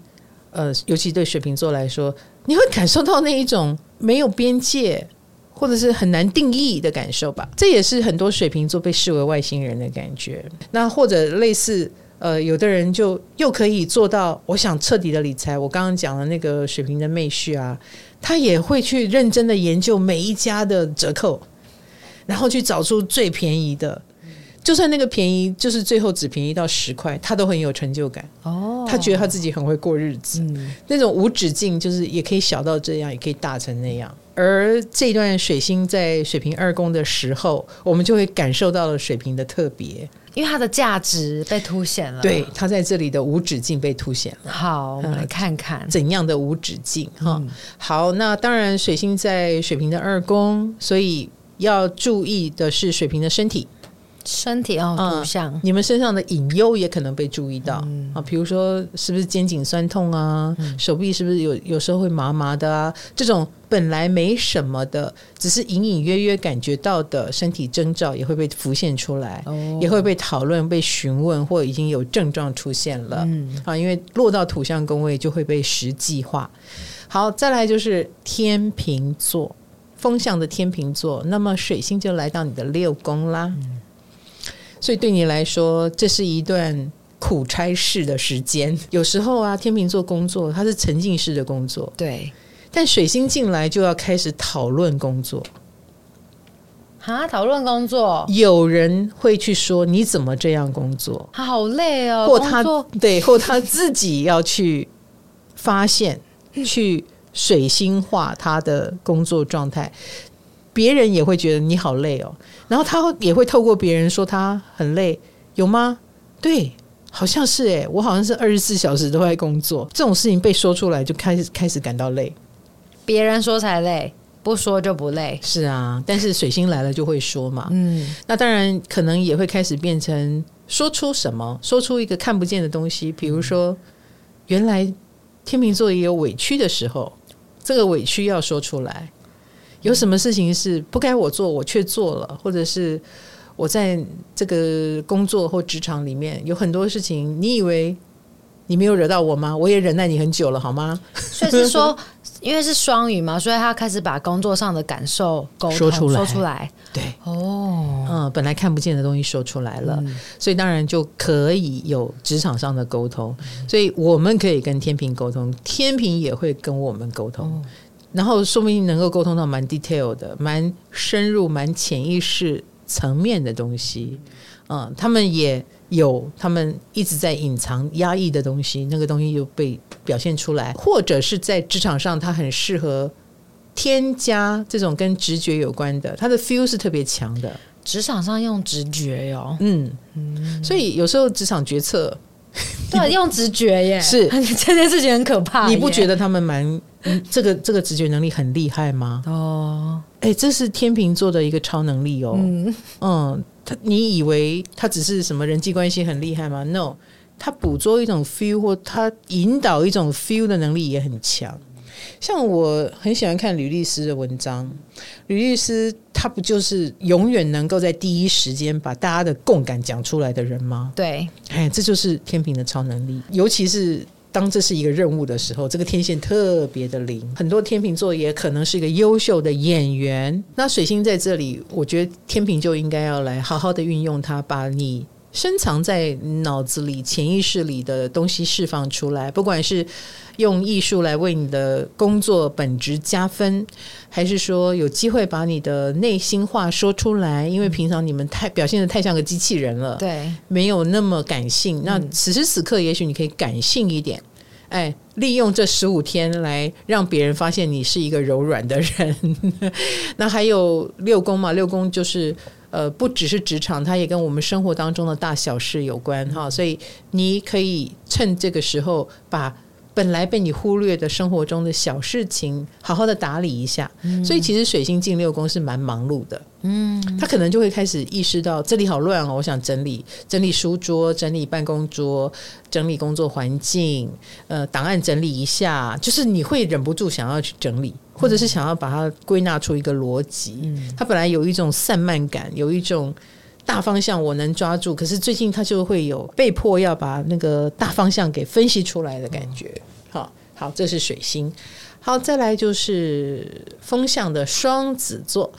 呃，尤其对水瓶座来说。你会感受到那一种没有边界，或者是很难定义的感受吧？这也是很多水瓶座被视为外星人的感觉。那或者类似，呃，有的人就又可以做到，我想彻底的理财。我刚刚讲的那个水瓶的妹婿啊，他也会去认真的研究每一家的折扣，然后去找出最便宜的。就算那个便宜，就是最后只便宜到十块，他都很有成就感。哦，他觉得他自己很会过日子。嗯，那种无止境，就是也可以小到这样，也可以大成那样。而这段水星在水瓶二宫的时候，我们就会感受到了水瓶的特别，因为它的价值被凸显了。对，它在这里的无止境被凸显了。好，我们来看看怎样的无止境哈。嗯，好，那当然水星在水瓶的二宫，所以要注意的是水瓶的身体。身体哦，图像、嗯，你们身上的隐忧也可能被注意到、嗯、啊，比如说是不是肩颈酸痛啊，嗯、手臂是不是有有时候会麻麻的啊？这种本来没什么的，只是隐隐约约感觉到的身体征兆，也会被浮现出来，哦、也会被讨论、被询问，或已经有症状出现了。嗯，啊，因为落到土象宫位就会被实际化。好，再来就是天秤座，风象的天秤座，那么水星就来到你的六宫啦。嗯所以对你来说，这是一段苦差事的时间。有时候啊，天秤座工作它是沉浸式的工作，对。但水星进来就要开始讨论工作，哈，讨论工作。有人会去说你怎么这样工作？他好累哦，或他对，或他自己要去发现，去水星化他的工作状态。别人也会觉得你好累哦，然后他也会透过别人说他很累，有吗？对，好像是诶，我好像是二十四小时都在工作，这种事情被说出来就开始开始感到累。别人说才累，不说就不累。是啊，但是水星来了就会说嘛，嗯，那当然可能也会开始变成说出什么，说出一个看不见的东西，比如说原来天秤座也有委屈的时候，这个委屈要说出来。有什么事情是不该我做，我却做了，或者是我在这个工作或职场里面有很多事情，你以为你没有惹到我吗？我也忍耐你很久了，好吗？所以是说，因为是双语嘛，所以他开始把工作上的感受说出来，说出来。对，哦，嗯，本来看不见的东西说出来了，嗯、所以当然就可以有职场上的沟通。所以我们可以跟天平沟通，天平也会跟我们沟通。哦然后说不定能够沟通到蛮 detail 的、蛮深入、蛮潜意识层面的东西。嗯，他们也有他们一直在隐藏、压抑的东西，那个东西又被表现出来，或者是在职场上，他很适合添加这种跟直觉有关的，他的 feel 是特别强的。职场上用直觉哟，嗯嗯，所以有时候职场决策。对，用直觉耶，是 这件事情很可怕。你不觉得他们蛮、嗯、这个这个直觉能力很厉害吗？哦，哎、欸，这是天秤座的一个超能力哦。嗯嗯，他你以为他只是什么人际关系很厉害吗？No，他捕捉一种 feel 或他引导一种 feel 的能力也很强。像我很喜欢看吕律师的文章，吕律师他不就是永远能够在第一时间把大家的共感讲出来的人吗？对，哎，这就是天平的超能力，尤其是。当这是一个任务的时候，这个天线特别的灵。很多天秤座也可能是一个优秀的演员。那水星在这里，我觉得天秤就应该要来好好的运用它，把你深藏在脑子里、潜意识里的东西释放出来。不管是用艺术来为你的工作本职加分，还是说有机会把你的内心话说出来。因为平常你们太表现的太像个机器人了，对，没有那么感性。那此时此刻，也许你可以感性一点。哎，利用这十五天来让别人发现你是一个柔软的人。那还有六宫嘛？六宫就是呃，不只是职场，它也跟我们生活当中的大小事有关哈。所以你可以趁这个时候把。本来被你忽略的生活中的小事情，好好的打理一下。嗯、所以其实水星进六宫是蛮忙碌的。嗯，他可能就会开始意识到这里好乱哦，我想整理整理书桌，整理办公桌，整理工作环境，呃，档案整理一下。就是你会忍不住想要去整理，或者是想要把它归纳出一个逻辑。嗯，他本来有一种散漫感，有一种。大方向我能抓住，可是最近他就会有被迫要把那个大方向给分析出来的感觉。好，好，这是水星。好，再来就是风象的双子座。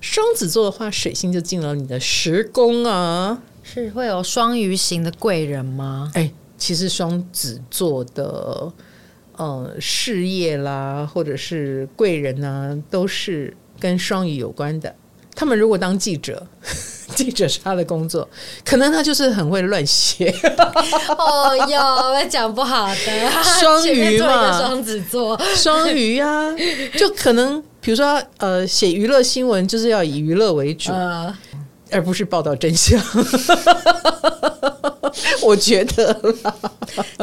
双子座的话，水星就进了你的十宫啊。是会有双鱼型的贵人吗？哎，其实双子座的呃事业啦，或者是贵人呢，都是跟双鱼有关的。他们如果当记者。记者是他的工作，可能他就是很会乱写。哦哟，我讲不好的 双鱼嘛，双子座，双鱼啊，就可能比如说呃，写娱乐新闻就是要以娱乐为主，呃、而不是报道真相。我觉得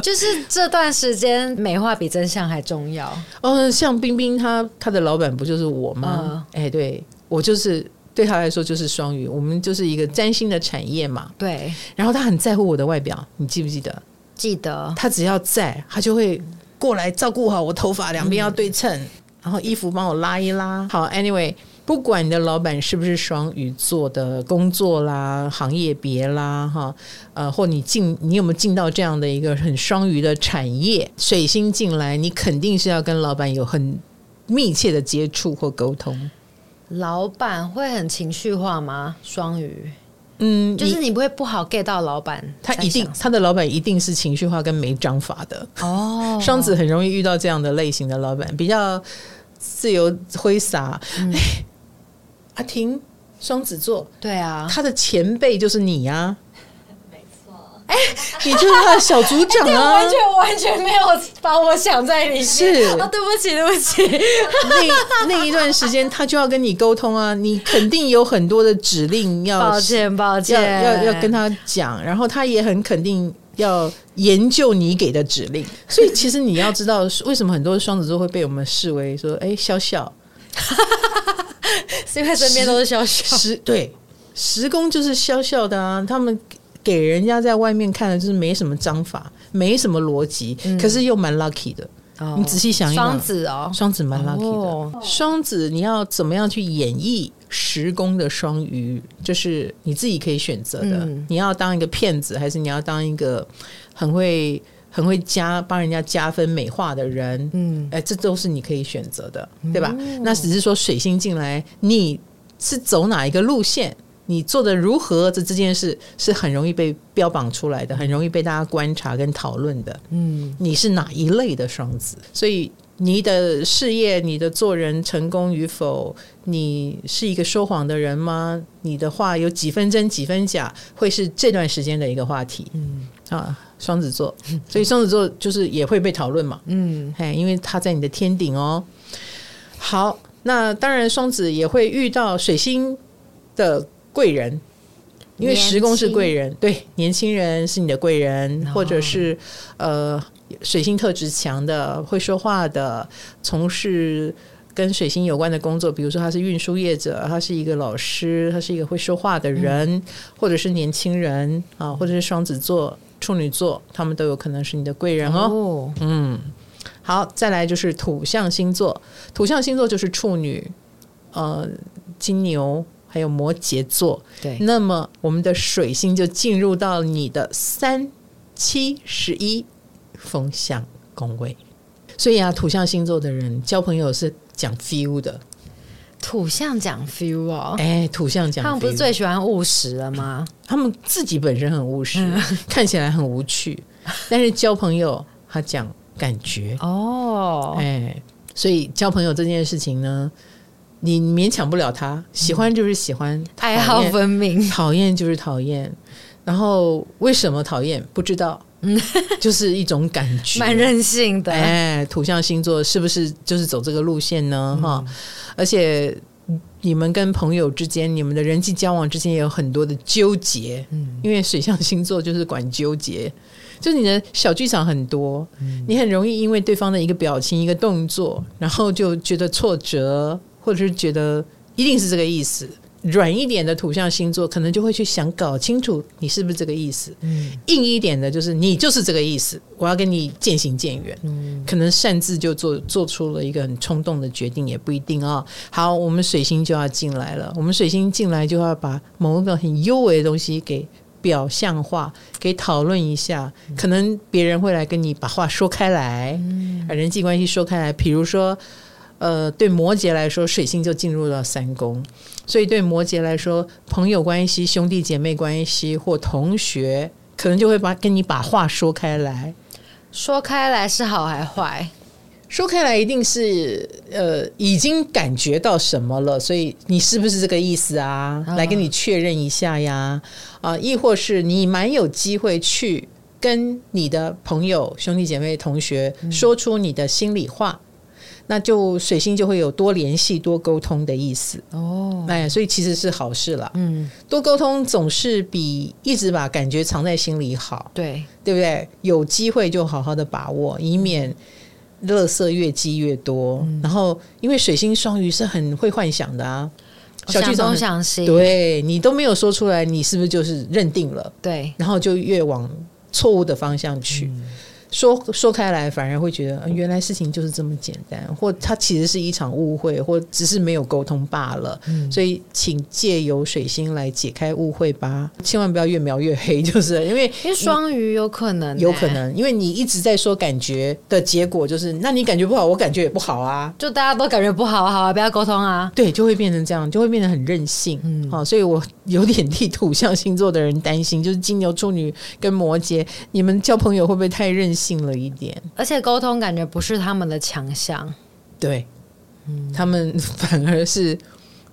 就是这段时间美化比真相还重要。哦，像冰冰她她的老板不就是我吗？哎、呃，对我就是。对她来说就是双鱼，我们就是一个占星的产业嘛。对，然后她很在乎我的外表，你记不记得？记得。她只要在，她就会过来照顾好我头发，两边要对称，嗯、然后衣服帮我拉一拉。好，Anyway，不管你的老板是不是双鱼座的工作啦、行业别啦，哈，呃，或你进，你有没有进到这样的一个很双鱼的产业？水星进来，你肯定是要跟老板有很密切的接触或沟通。老板会很情绪化吗？双鱼，嗯，就是你不会不好 get 到老板，他一定他的老板一定是情绪化跟没章法的哦。双子很容易遇到这样的类型的老板，比较自由挥洒。嗯、阿婷，双子座，对啊，他的前辈就是你呀、啊。哎，你就是他的小组长啊！完全完全没有把我想在里面。是啊，对不起，对不起。那那一段时间，他就要跟你沟通啊，你肯定有很多的指令要，抱歉，抱歉，要要要跟他讲，然后他也很肯定要研究你给的指令。所以，其实你要知道，为什么很多双子座会被我们视为说，哎，笑笑，是因为身边都是笑笑。十对，十宫就是笑笑的啊，他们。给人家在外面看的就是没什么章法，没什么逻辑，嗯、可是又蛮 lucky 的。哦、你仔细想一想，双子哦，双子蛮 lucky 的。哦、双子你要怎么样去演绎十宫的双鱼，就是你自己可以选择的。嗯、你要当一个骗子，还是你要当一个很会很会加帮人家加分美化的人？嗯，哎，这都是你可以选择的，对吧？嗯、那只是说水星进来，你是走哪一个路线？你做的如何？这这件事是很容易被标榜出来的，很容易被大家观察跟讨论的。嗯，你是哪一类的双子？所以你的事业、你的做人成功与否，你是一个说谎的人吗？你的话有几分真几分假，会是这段时间的一个话题。嗯啊，双子座，所以双子座就是也会被讨论嘛。嗯，嘿，因为他在你的天顶哦。好，那当然双子也会遇到水星的。贵人，因为十宫是贵人，对，年轻人是你的贵人，或者是呃水星特质强的、会说话的，从事跟水星有关的工作，比如说他是运输业者，他是一个老师，他是一个会说话的人，嗯、或者是年轻人啊，或者是双子座、处女座，他们都有可能是你的贵人哦。哦嗯，好，再来就是土象星座，土象星座就是处女、呃金牛还有摩羯座。对，那么我们的水星就进入到你的三七十一风象宫位，所以啊，土象星座的人交朋友是讲 feel 的。土象讲 feel 哦，哎，土象讲，他们不是最喜欢务实了吗？他们自己本身很务实，嗯、看起来很无趣，但是交朋友他讲感觉。哦，哎，所以交朋友这件事情呢，你勉强不了他，喜欢就是喜欢，嗯、爱好分明，讨厌就是讨厌，然后为什么讨厌？不知道。嗯，就是一种感觉，蛮任性的。哎，土象星座是不是就是走这个路线呢？哈、嗯，而且你们跟朋友之间，你们的人际交往之间也有很多的纠结。嗯，因为水象星座就是管纠结，就是你的小剧场很多，嗯、你很容易因为对方的一个表情、一个动作，然后就觉得挫折，或者是觉得一定是这个意思。软一点的土象星座可能就会去想搞清楚你是不是这个意思，嗯，硬一点的就是你就是这个意思，我要跟你渐行渐远，嗯，可能擅自就做做出了一个很冲动的决定也不一定啊、哦。好，我们水星就要进来了，我们水星进来就要把某一个很幽微的东西给表象化，给讨论一下，可能别人会来跟你把话说开来，嗯，人际关系说开来，比如说。呃，对摩羯来说，水星就进入了三宫，所以对摩羯来说，朋友关系、兄弟姐妹关系或同学，可能就会把跟你把话说开来。说开来是好还坏？说开来一定是呃，已经感觉到什么了，所以你是不是这个意思啊？来跟你确认一下呀，啊，亦或是你蛮有机会去跟你的朋友、兄弟姐妹、同学说出你的心里话。那就水星就会有多联系、多沟通的意思哦，哎，所以其实是好事了。嗯，多沟通总是比一直把感觉藏在心里好。对，对不对？有机会就好好的把握，以免垃圾越积越多。嗯、然后，因为水星双鱼是很会幻想的啊，小剧场想西，对你都没有说出来，你是不是就是认定了？对，然后就越往错误的方向去。嗯说说开来，反而会觉得原来事情就是这么简单，或它其实是一场误会，或只是没有沟通罢了。嗯、所以，请借由水星来解开误会吧，千万不要越描越黑，就是因为因为双鱼有可能、欸，有可能，因为你一直在说感觉的结果，就是那你感觉不好，我感觉也不好啊，就大家都感觉不好，好啊，不要沟通啊，对，就会变成这样，就会变得很任性。嗯，好，所以我有点替土象星座的人担心，就是金牛、处女跟摩羯，你们交朋友会不会太任性？信了一点，而且沟通感觉不是他们的强项，对，嗯，他们 反而是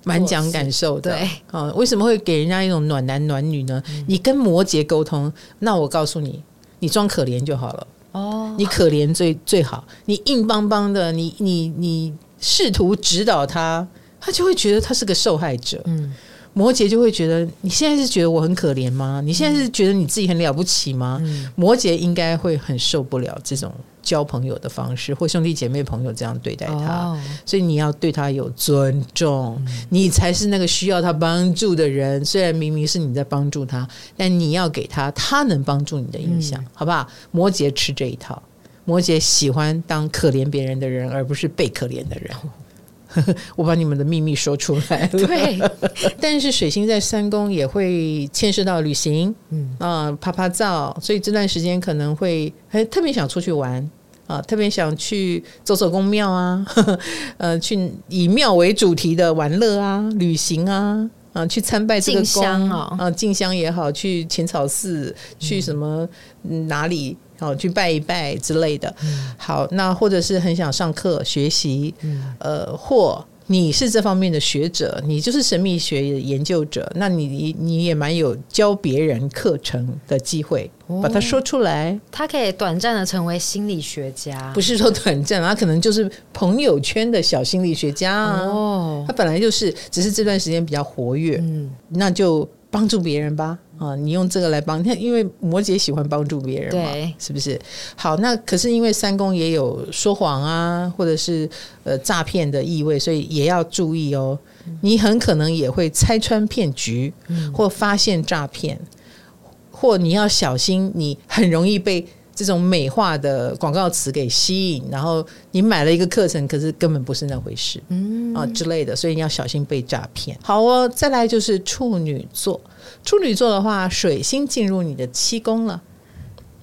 蛮讲感受的，对，啊，为什么会给人家一种暖男暖女呢？嗯，你跟摩羯沟通，那我告诉你，你装可怜就好了，哦，你可怜最最好，你硬邦邦的，你你你试图指导他，他就会觉得他是个受害者，嗯。摩羯就会觉得你现在是觉得我很可怜吗？你现在是觉得你自己很了不起吗？嗯、摩羯应该会很受不了这种交朋友的方式，或兄弟姐妹朋友这样对待他，哦、所以你要对他有尊重，嗯、你才是那个需要他帮助的人。虽然明明是你在帮助他，但你要给他他能帮助你的印象，嗯、好不好？摩羯吃这一套，摩羯喜欢当可怜别人的人，而不是被可怜的人。我把你们的秘密说出来了。对，但是水星在三宫也会牵涉到旅行，嗯啊，拍拍照，所以这段时间可能会还特别想出去玩啊，特别想去走走宫庙啊呵呵，呃，去以庙为主题的玩乐啊，旅行啊，啊，去参拜这个宫啊，进香也好，去浅草寺，去什么哪里？哦，去拜一拜之类的。嗯、好，那或者是很想上课学习，嗯、呃，或你是这方面的学者，你就是神秘学研究者，那你你也蛮有教别人课程的机会，哦、把它说出来。他可以短暂的成为心理学家，不是说短暂，他可能就是朋友圈的小心理学家哦。他本来就是，只是这段时间比较活跃，嗯，那就帮助别人吧。啊，你用这个来帮，因为摩羯喜欢帮助别人嘛，对是不是？好，那可是因为三宫也有说谎啊，或者是呃诈骗的意味，所以也要注意哦。你很可能也会拆穿骗局，或发现诈骗，或你要小心，你很容易被。这种美化的广告词给吸引，然后你买了一个课程，可是根本不是那回事，嗯啊之类的，所以你要小心被诈骗。好哦，再来就是处女座，处女座的话，水星进入你的七宫了，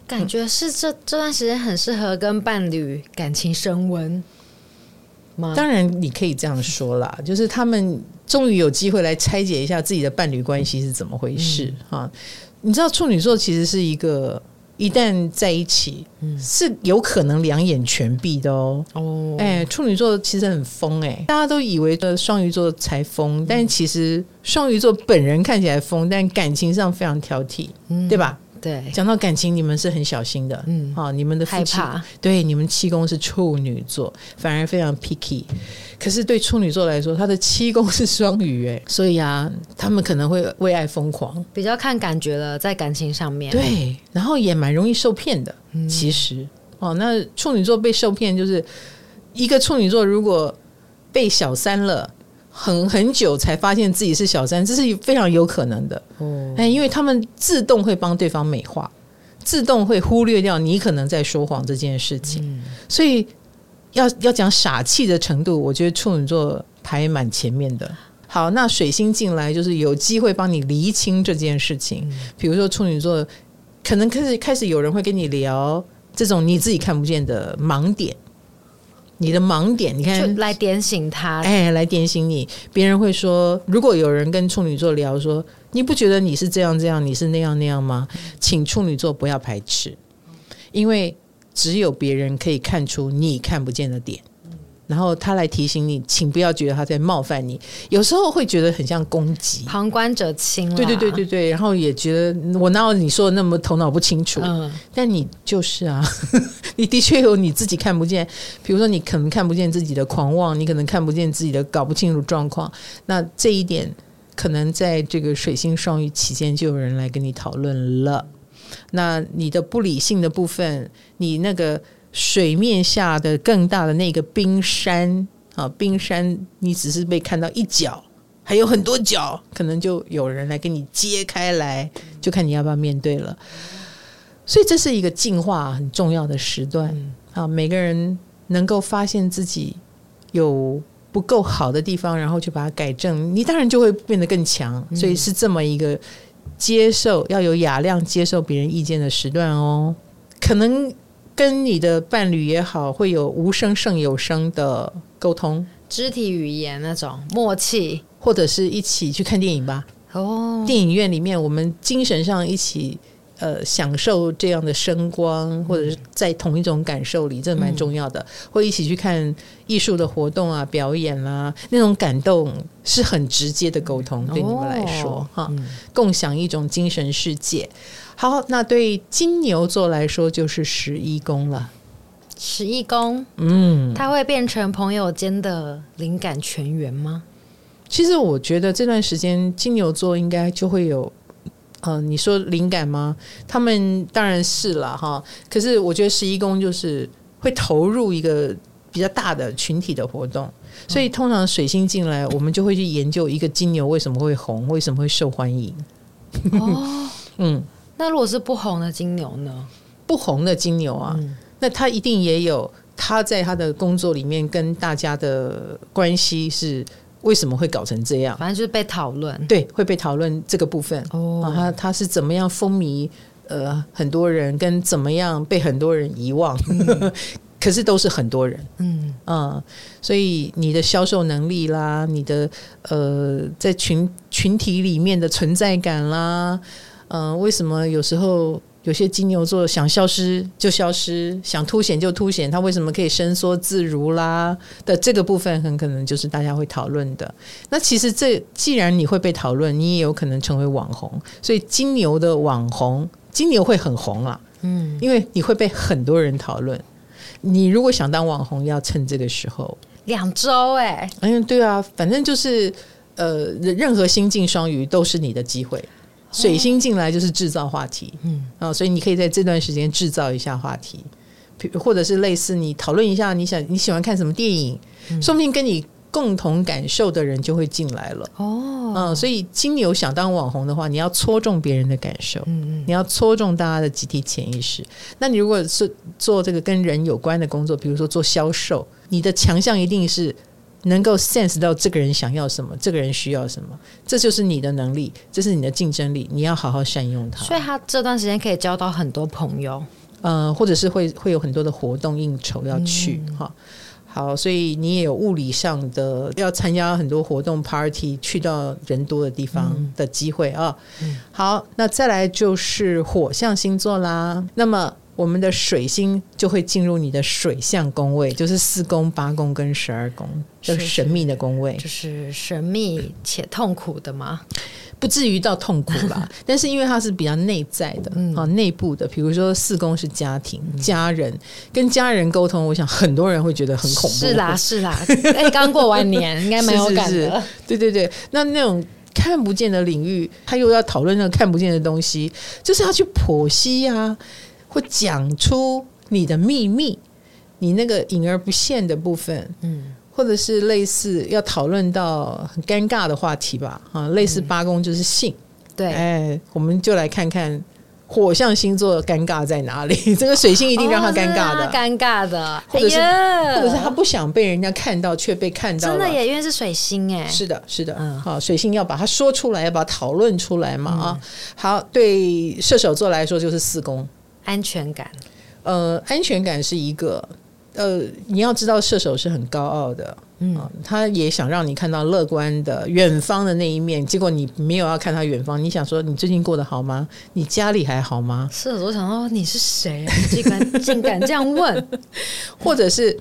感觉是这这段时间很适合跟伴侣感情升温。当然，你可以这样说啦，就是他们终于有机会来拆解一下自己的伴侣关系是怎么回事啊。你知道处女座其实是一个一旦在一起，是有可能两眼全闭的哦。哦，哎，处女座其实很疯哎，大家都以为的双鱼座才疯，但其实双鱼座本人看起来疯，但感情上非常挑剔，对吧？对，讲到感情，你们是很小心的，嗯，啊，你们的害怕，对，你们七宫是处女座，反而非常 picky。可是对处女座来说，他的七宫是双鱼，哎，所以啊，他们可能会为爱疯狂，比较看感觉了，在感情上面，对，然后也蛮容易受骗的。嗯、其实，哦，那处女座被受骗，就是一个处女座如果被小三了。很很久才发现自己是小三，这是非常有可能的。哦，哎，因为他们自动会帮对方美化，自动会忽略掉你可能在说谎这件事情。嗯、所以要要讲傻气的程度，我觉得处女座排蛮前面的。好，那水星进来就是有机会帮你厘清这件事情。嗯、比如说处女座，可能开始开始有人会跟你聊这种你自己看不见的盲点。你的盲点，你看，来点醒他，哎，来点醒你。别人会说，如果有人跟处女座聊说，你不觉得你是这样这样，你是那样那样吗？请处女座不要排斥，因为只有别人可以看出你看不见的点。然后他来提醒你，请不要觉得他在冒犯你。有时候会觉得很像攻击，旁观者清。对对对对对。然后也觉得我哪有你说的那么头脑不清楚？嗯。但你就是啊，你的确有你自己看不见。比如说，你可能看不见自己的狂妄，你可能看不见自己的搞不清楚状况。那这一点，可能在这个水星双鱼期间，就有人来跟你讨论了。那你的不理性的部分，你那个。水面下的更大的那个冰山啊，冰山你只是被看到一角，还有很多角，可能就有人来给你揭开来，就看你要不要面对了。所以这是一个进化很重要的时段啊，每个人能够发现自己有不够好的地方，然后去把它改正，你当然就会变得更强。所以是这么一个接受，要有雅量接受别人意见的时段哦，可能。跟你的伴侣也好，会有无声胜有声的沟通，肢体语言那种默契，或者是一起去看电影吧。哦，电影院里面，我们精神上一起呃享受这样的声光，或者是在同一种感受里，这蛮重要的。会一起去看艺术的活动啊，表演啦、啊，那种感动是很直接的沟通，对你们来说哈，共享一种精神世界。好，那对金牛座来说就是十一宫了。十一宫，嗯，它会变成朋友间的灵感泉源吗？其实我觉得这段时间金牛座应该就会有，呃，你说灵感吗？他们当然是了哈。可是我觉得十一宫就是会投入一个比较大的群体的活动，所以通常水星进来，我们就会去研究一个金牛为什么会红，为什么会受欢迎。哦，嗯。那如果是不红的金牛呢？不红的金牛啊，嗯、那他一定也有他在他的工作里面跟大家的关系是为什么会搞成这样？反正就是被讨论，对，会被讨论这个部分。哦，他他是怎么样风靡呃很多人，跟怎么样被很多人遗忘？嗯、可是都是很多人，嗯啊，所以你的销售能力啦，你的呃在群群体里面的存在感啦。嗯、呃，为什么有时候有些金牛座想消失就消失，想凸显就凸显？他为什么可以伸缩自如啦？的这个部分很可能就是大家会讨论的。那其实这既然你会被讨论，你也有可能成为网红。所以金牛的网红，金牛会很红啊。嗯，因为你会被很多人讨论。你如果想当网红，要趁这个时候。两周哎，嗯，对啊，反正就是呃，任何新进双鱼都是你的机会。水星进来就是制造话题，嗯。啊，所以你可以在这段时间制造一下话题，或者是类似你讨论一下，你想你喜欢看什么电影，说不定跟你共同感受的人就会进来了。哦，嗯，所以金牛想当网红的话，你要戳中别人的感受，嗯嗯，你要戳中大家的集体潜意识。那你如果是做这个跟人有关的工作，比如说做销售，你的强项一定是能够 sense 到这个人想要什么，这个人需要什么，这就是你的能力，这是你的竞争力，你要好好善用它。所以他这段时间可以交到很多朋友。呃，或者是会会有很多的活动应酬要去哈、嗯，好，所以你也有物理上的要参加很多活动 party，去到人多的地方的机会啊、嗯。好，那再来就是火象星座啦，那么我们的水星就会进入你的水象宫位，就是四宫、八宫跟十二宫，就是神秘的宫位，就是神秘且痛苦的吗？不至于到痛苦吧，但是因为它是比较内在的，嗯、啊，内部的，比如说四宫是家庭、家人，跟家人沟通，我想很多人会觉得很恐怖。是啦，是啦，哎，刚过完年，应该蛮有感的。是是是，对对对，那那种看不见的领域，他又要讨论那个看不见的东西，就是要去剖析啊，或讲出你的秘密，你那个隐而不现的部分，嗯。或者是类似要讨论到很尴尬的话题吧，啊，类似八宫就是性，嗯、对，哎，我们就来看看火象星座尴尬在哪里。这个水星一定让他尴尬的，哦、尴尬的，或者是、哎、或者是他不想被人家看到，却被看到了，真的也因为是水星哎，是的，是的，嗯，好，水星要把它说出来，要把它讨论出来嘛，啊、嗯，好，对射手座来说就是四宫安全感，呃，安全感是一个。呃，你要知道射手是很高傲的，嗯、呃，他也想让你看到乐观的远方的那一面，结果你没有要看他远方，你想说你最近过得好吗？你家里还好吗？射手想说你是谁？你竟敢竟敢这样问？或者是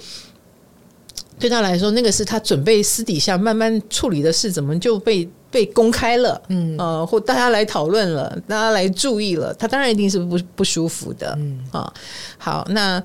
对他来说，那个是他准备私底下慢慢处理的事，怎么就被被公开了？嗯，呃，或大家来讨论了，大家来注意了，他当然一定是不不舒服的，嗯啊、呃，好，那。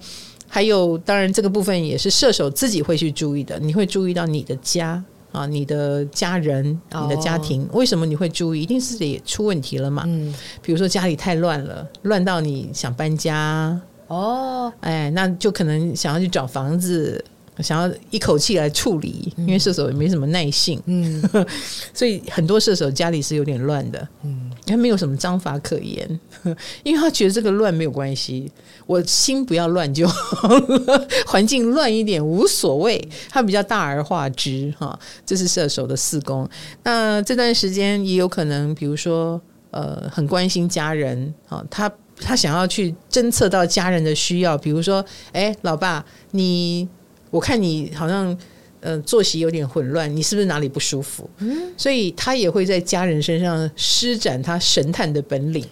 还有，当然这个部分也是射手自己会去注意的。你会注意到你的家啊，你的家人，你的家庭，为什么你会注意？一定是也出问题了嘛。嗯，比如说家里太乱了，乱到你想搬家。哦，哎，那就可能想要去找房子。想要一口气来处理，因为射手也没什么耐性，嗯，所以很多射手家里是有点乱的，嗯，他没有什么章法可言，因为他觉得这个乱没有关系，我心不要乱就好了，环境乱一点无所谓，他比较大而化之哈，这是射手的四宫。那这段时间也有可能，比如说呃，很关心家人啊，他他想要去侦测到家人的需要，比如说，哎，老爸你。我看你好像，呃，作息有点混乱，你是不是哪里不舒服？嗯，所以他也会在家人身上施展他神探的本领。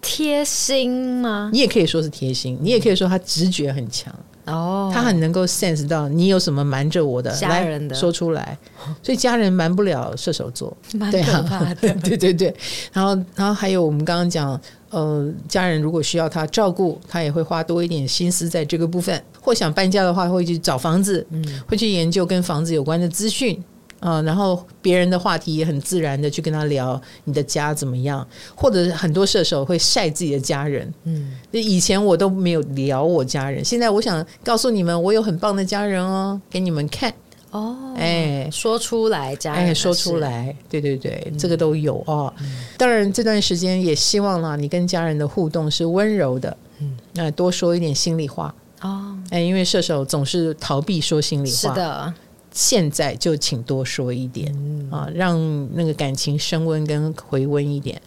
贴心吗？你也可以说是贴心，你也可以说他直觉很强。哦，他很能够 sense 到你有什么瞒着我的，家人的说出来，所以家人瞒不了射手座，蛮可怕的。对啊，对对对。然后，然后还有我们刚刚讲。呃，家人如果需要他照顾，他也会花多一点心思在这个部分。或想搬家的话，会去找房子，嗯，会去研究跟房子有关的资讯啊，呃。然后别人的话题也很自然的去跟他聊你的家怎么样，或者很多射手会晒自己的家人，嗯，以前我都没有聊我家人，现在我想告诉你们，我有很棒的家人哦，给你们看。哦，哎，说出来，家人，哎，说出来，对对对，嗯、这个都有哦。嗯、当然，这段时间也希望呢，你跟家人的互动是温柔的，嗯，那多说一点心里话。哦。哎，因为射手总是逃避说心里话，是的。现在就请多说一点、嗯、啊，让那个感情升温跟回温一点。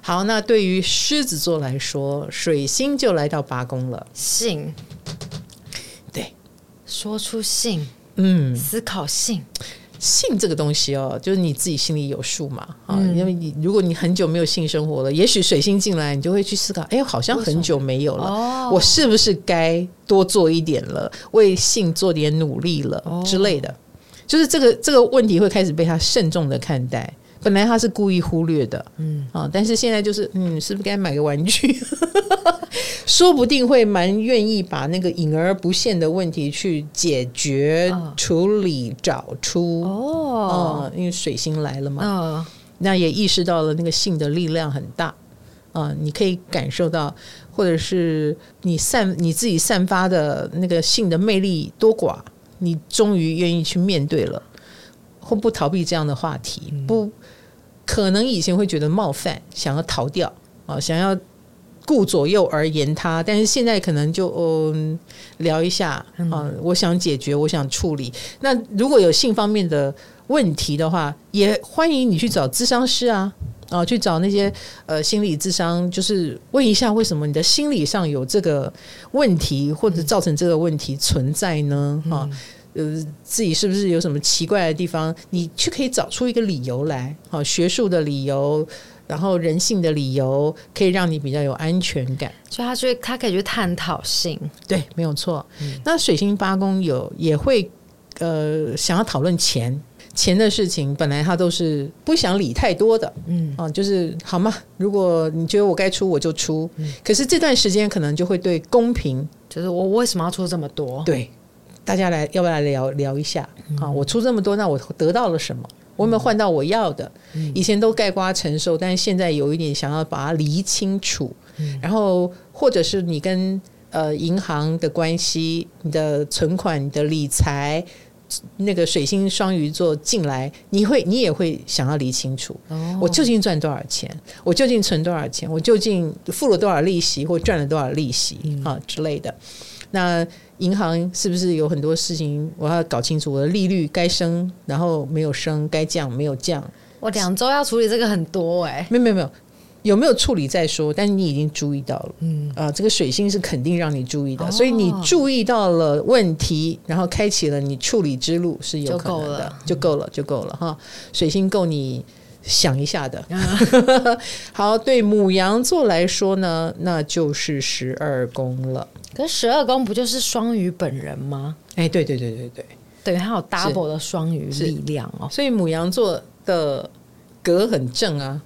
好，那对于狮子座来说，水星就来到八宫了，信，对，说出信。嗯，思考性，性这个东西哦，就是你自己心里有数嘛啊。嗯、因为你如果你很久没有性生活了，也许水星进来，你就会去思考，哎，好像很久没有了，哦、我是不是该多做一点了，为性做点努力了、哦、之类的。就是这个这个问题会开始被他慎重的看待。本来他是故意忽略的，嗯。啊，但是现在就是，嗯，是不是该买个玩具？说不定会蛮愿意把那个隐而不现的问题去解决、哦、处理、找出哦、嗯，因为水星来了嘛，哦、那也意识到了那个性的力量很大啊、嗯，你可以感受到，或者是你散你自己散发的那个性的魅力多寡，你终于愿意去面对了。或不逃避这样的话题，不可能以前会觉得冒犯，想要逃掉啊，想要顾左右而言他，但是现在可能就嗯聊一下啊，我想解决，我想处理。那如果有性方面的问题的话，也欢迎你去找咨商师啊。啊，去找那些呃心理智商，就是问一下为什么你的心理上有这个问题，或者造成这个问题存在呢？哈、嗯，呃，自己是不是有什么奇怪的地方？你去可以找出一个理由来，好，学术的理由，然后人性的理由，可以让你比较有安全感。所以他去，他可以去探讨性，对，没有错。嗯、那水星八宫有也会呃想要讨论钱。钱的事情本来他都是不想理太多的，嗯啊，就是好吗？如果你觉得我该出，我就出。嗯、可是这段时间可能就会对公平，就是我为什么要出这么多？对，大家来要不要来聊聊一下？啊，我出这么多，那我得到了什么？我有没有换到我要的？嗯、以前都盖瓜承受，但是现在有一点想要把它理清楚。嗯、然后或者是你跟呃银行的关系，你的存款、你的理财。那个水星双鱼座进来，你会你也会想要理清楚，我究竟赚多少钱？我究竟存多少钱？我究竟付了多少利息或赚了多少利息啊之类的？那银行是不是有很多事情我要搞清楚？我的利率该升，然后没有升；该降，没有降。我两周要处理这个很多哎、欸，没有没有没有。有没有处理再说，但是你已经注意到了，嗯啊，这个水星是肯定让你注意的，哦、所以你注意到了问题，然后开启了你处理之路是有可能的，就够了，就够了哈。水星够你想一下的。嗯、好，对母羊座来说呢，那就是十二宫了。可是十二宫不就是双鱼本人吗？哎，对对对对对，对，还有 double 的双鱼力量哦。所以母羊座的格很正啊。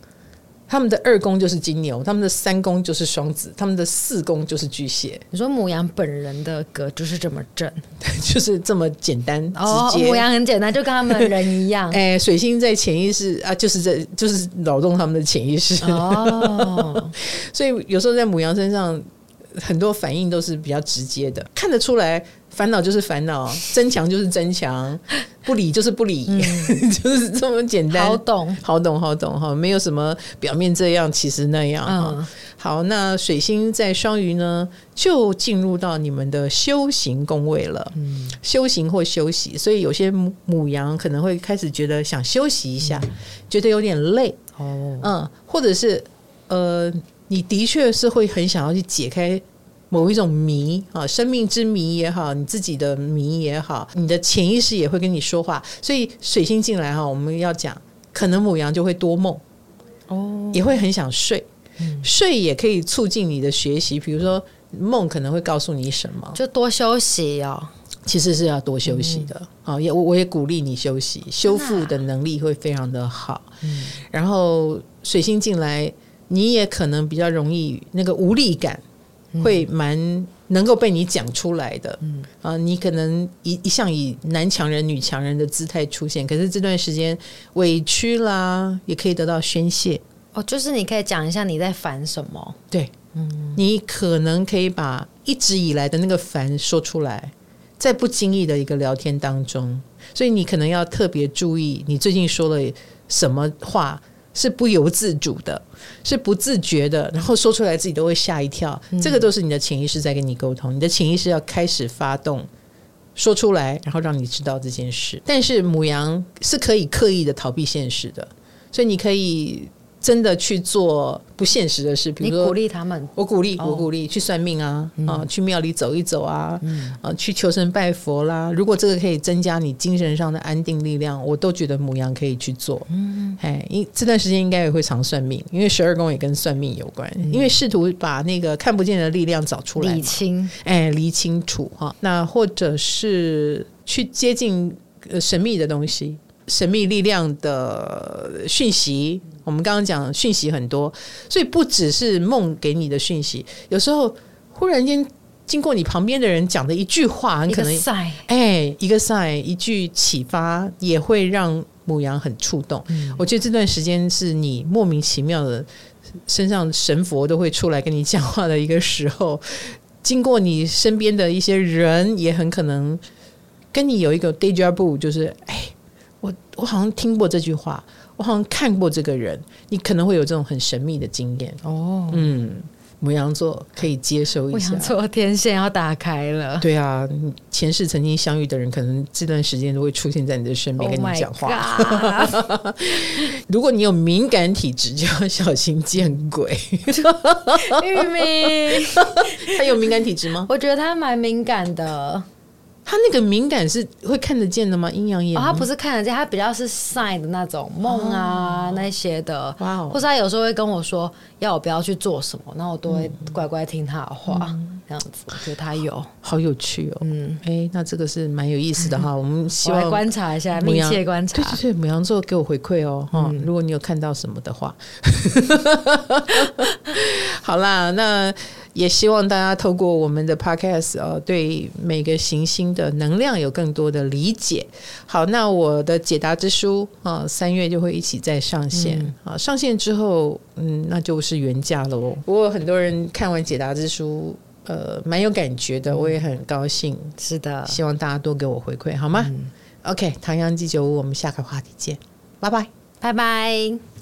他们的二宫就是金牛，他们的三宫就是双子，他们的四宫就是巨蟹。你说母羊本人的格就是这么正，就是这么简单哦。母羊很简单，就跟他们人一样。哎，水星在潜意识啊，就是在就是扰动他们的潜意识哦。所以有时候在母羊身上，很多反应都是比较直接的，看得出来。烦恼就是烦恼，增强就是增强，不理就是不理，嗯、就是这么简单。好懂，好懂，好懂哈，没有什么表面这样，其实那样。嗯、好，那水星在双鱼呢，就进入到你们的修行宫位了。嗯，修行或休息，所以有些母羊可能会开始觉得想休息一下，嗯、觉得有点累。哦，嗯，或者是呃，你的确是会很想要去解开。某一种谜啊，生命之谜也好，你自己的谜也好，你的潜意识也会跟你说话。所以水星进来哈，我们要讲，可能母羊就会多梦哦，也会很想睡，嗯、睡也可以促进你的学习。比如说梦可能会告诉你什么，就多休息哦。其实是要多休息的啊，也我我也鼓励你休息，修复的能力会非常的好。嗯，然后水星进来，你也可能比较容易那个无力感。会蛮能够被你讲出来的，嗯。啊，你可能一一向以男强人、女强人的姿态出现，可是这段时间委屈啦，也可以得到宣泄。哦，就是你可以讲一下你在烦什么，对，嗯，你可能可以把一直以来的那个烦说出来，在不经意的一个聊天当中，所以你可能要特别注意你最近说了什么话。是不由自主的，是不自觉的，然后说出来自己都会吓一跳。嗯、这个都是你的潜意识在跟你沟通，你的潜意识要开始发动，说出来，然后让你知道这件事。但是母羊是可以刻意的逃避现实的，所以你可以。真的去做不现实的事，比如说你鼓励他们，我鼓励，我鼓励去算命啊，啊，去庙里走一走啊，啊，去求神拜佛啦。如果这个可以增加你精神上的安定力量，我都觉得母羊可以去做。嗯，哎，因这段时间应该也会常算命，因为十二宫也跟算命有关，因为试图把那个看不见的力量找出来，理清，哎，理清楚哈。那或者是去接近呃神秘的东西。神秘力量的讯息，我们刚刚讲讯息很多，所以不只是梦给你的讯息，有时候忽然间经过你旁边的人讲的一句话，很可能哎，一个 sign，一句启发，也会让母羊很触动。嗯、我觉得这段时间是你莫名其妙的身上神佛都会出来跟你讲话的一个时候，经过你身边的一些人，也很可能跟你有一个 deja vu，就是哎。我我好像听过这句话，我好像看过这个人，你可能会有这种很神秘的经验哦。嗯，母羊座可以接收一下，牡羊座天线要打开了。对啊，前世曾经相遇的人，可能这段时间都会出现在你的身边，oh、跟你讲话。如果你有敏感体质，就要小心见鬼。玉米，他有敏感体质吗？我觉得他蛮敏感的。他那个敏感是会看得见的吗？阴阳眼？哦，他不是看得见，他比较是 sign 的那种梦啊、哦、那些的。哇、哦！或者他有时候会跟我说要我不要去做什么，那我都会乖乖听他的话，嗯、这样子。我觉得他有，好有趣哦。嗯，哎、欸，那这个是蛮有意思的哈。嗯、我们希望观察一下，密切观察。对对对，母羊座给我回馈哦。哈、嗯，如果你有看到什么的话，好啦，那。也希望大家透过我们的 podcast 啊，对每个行星的能量有更多的理解。好，那我的解答之书啊，三月就会一起再上线啊。上线之后，嗯，那就是原价喽。不过很多人看完解答之书，呃，蛮有感觉的，我也很高兴。是的，希望大家多给我回馈，好吗？嗯，OK，唐阳鸡酒屋，我们下个话题见，拜拜，拜拜。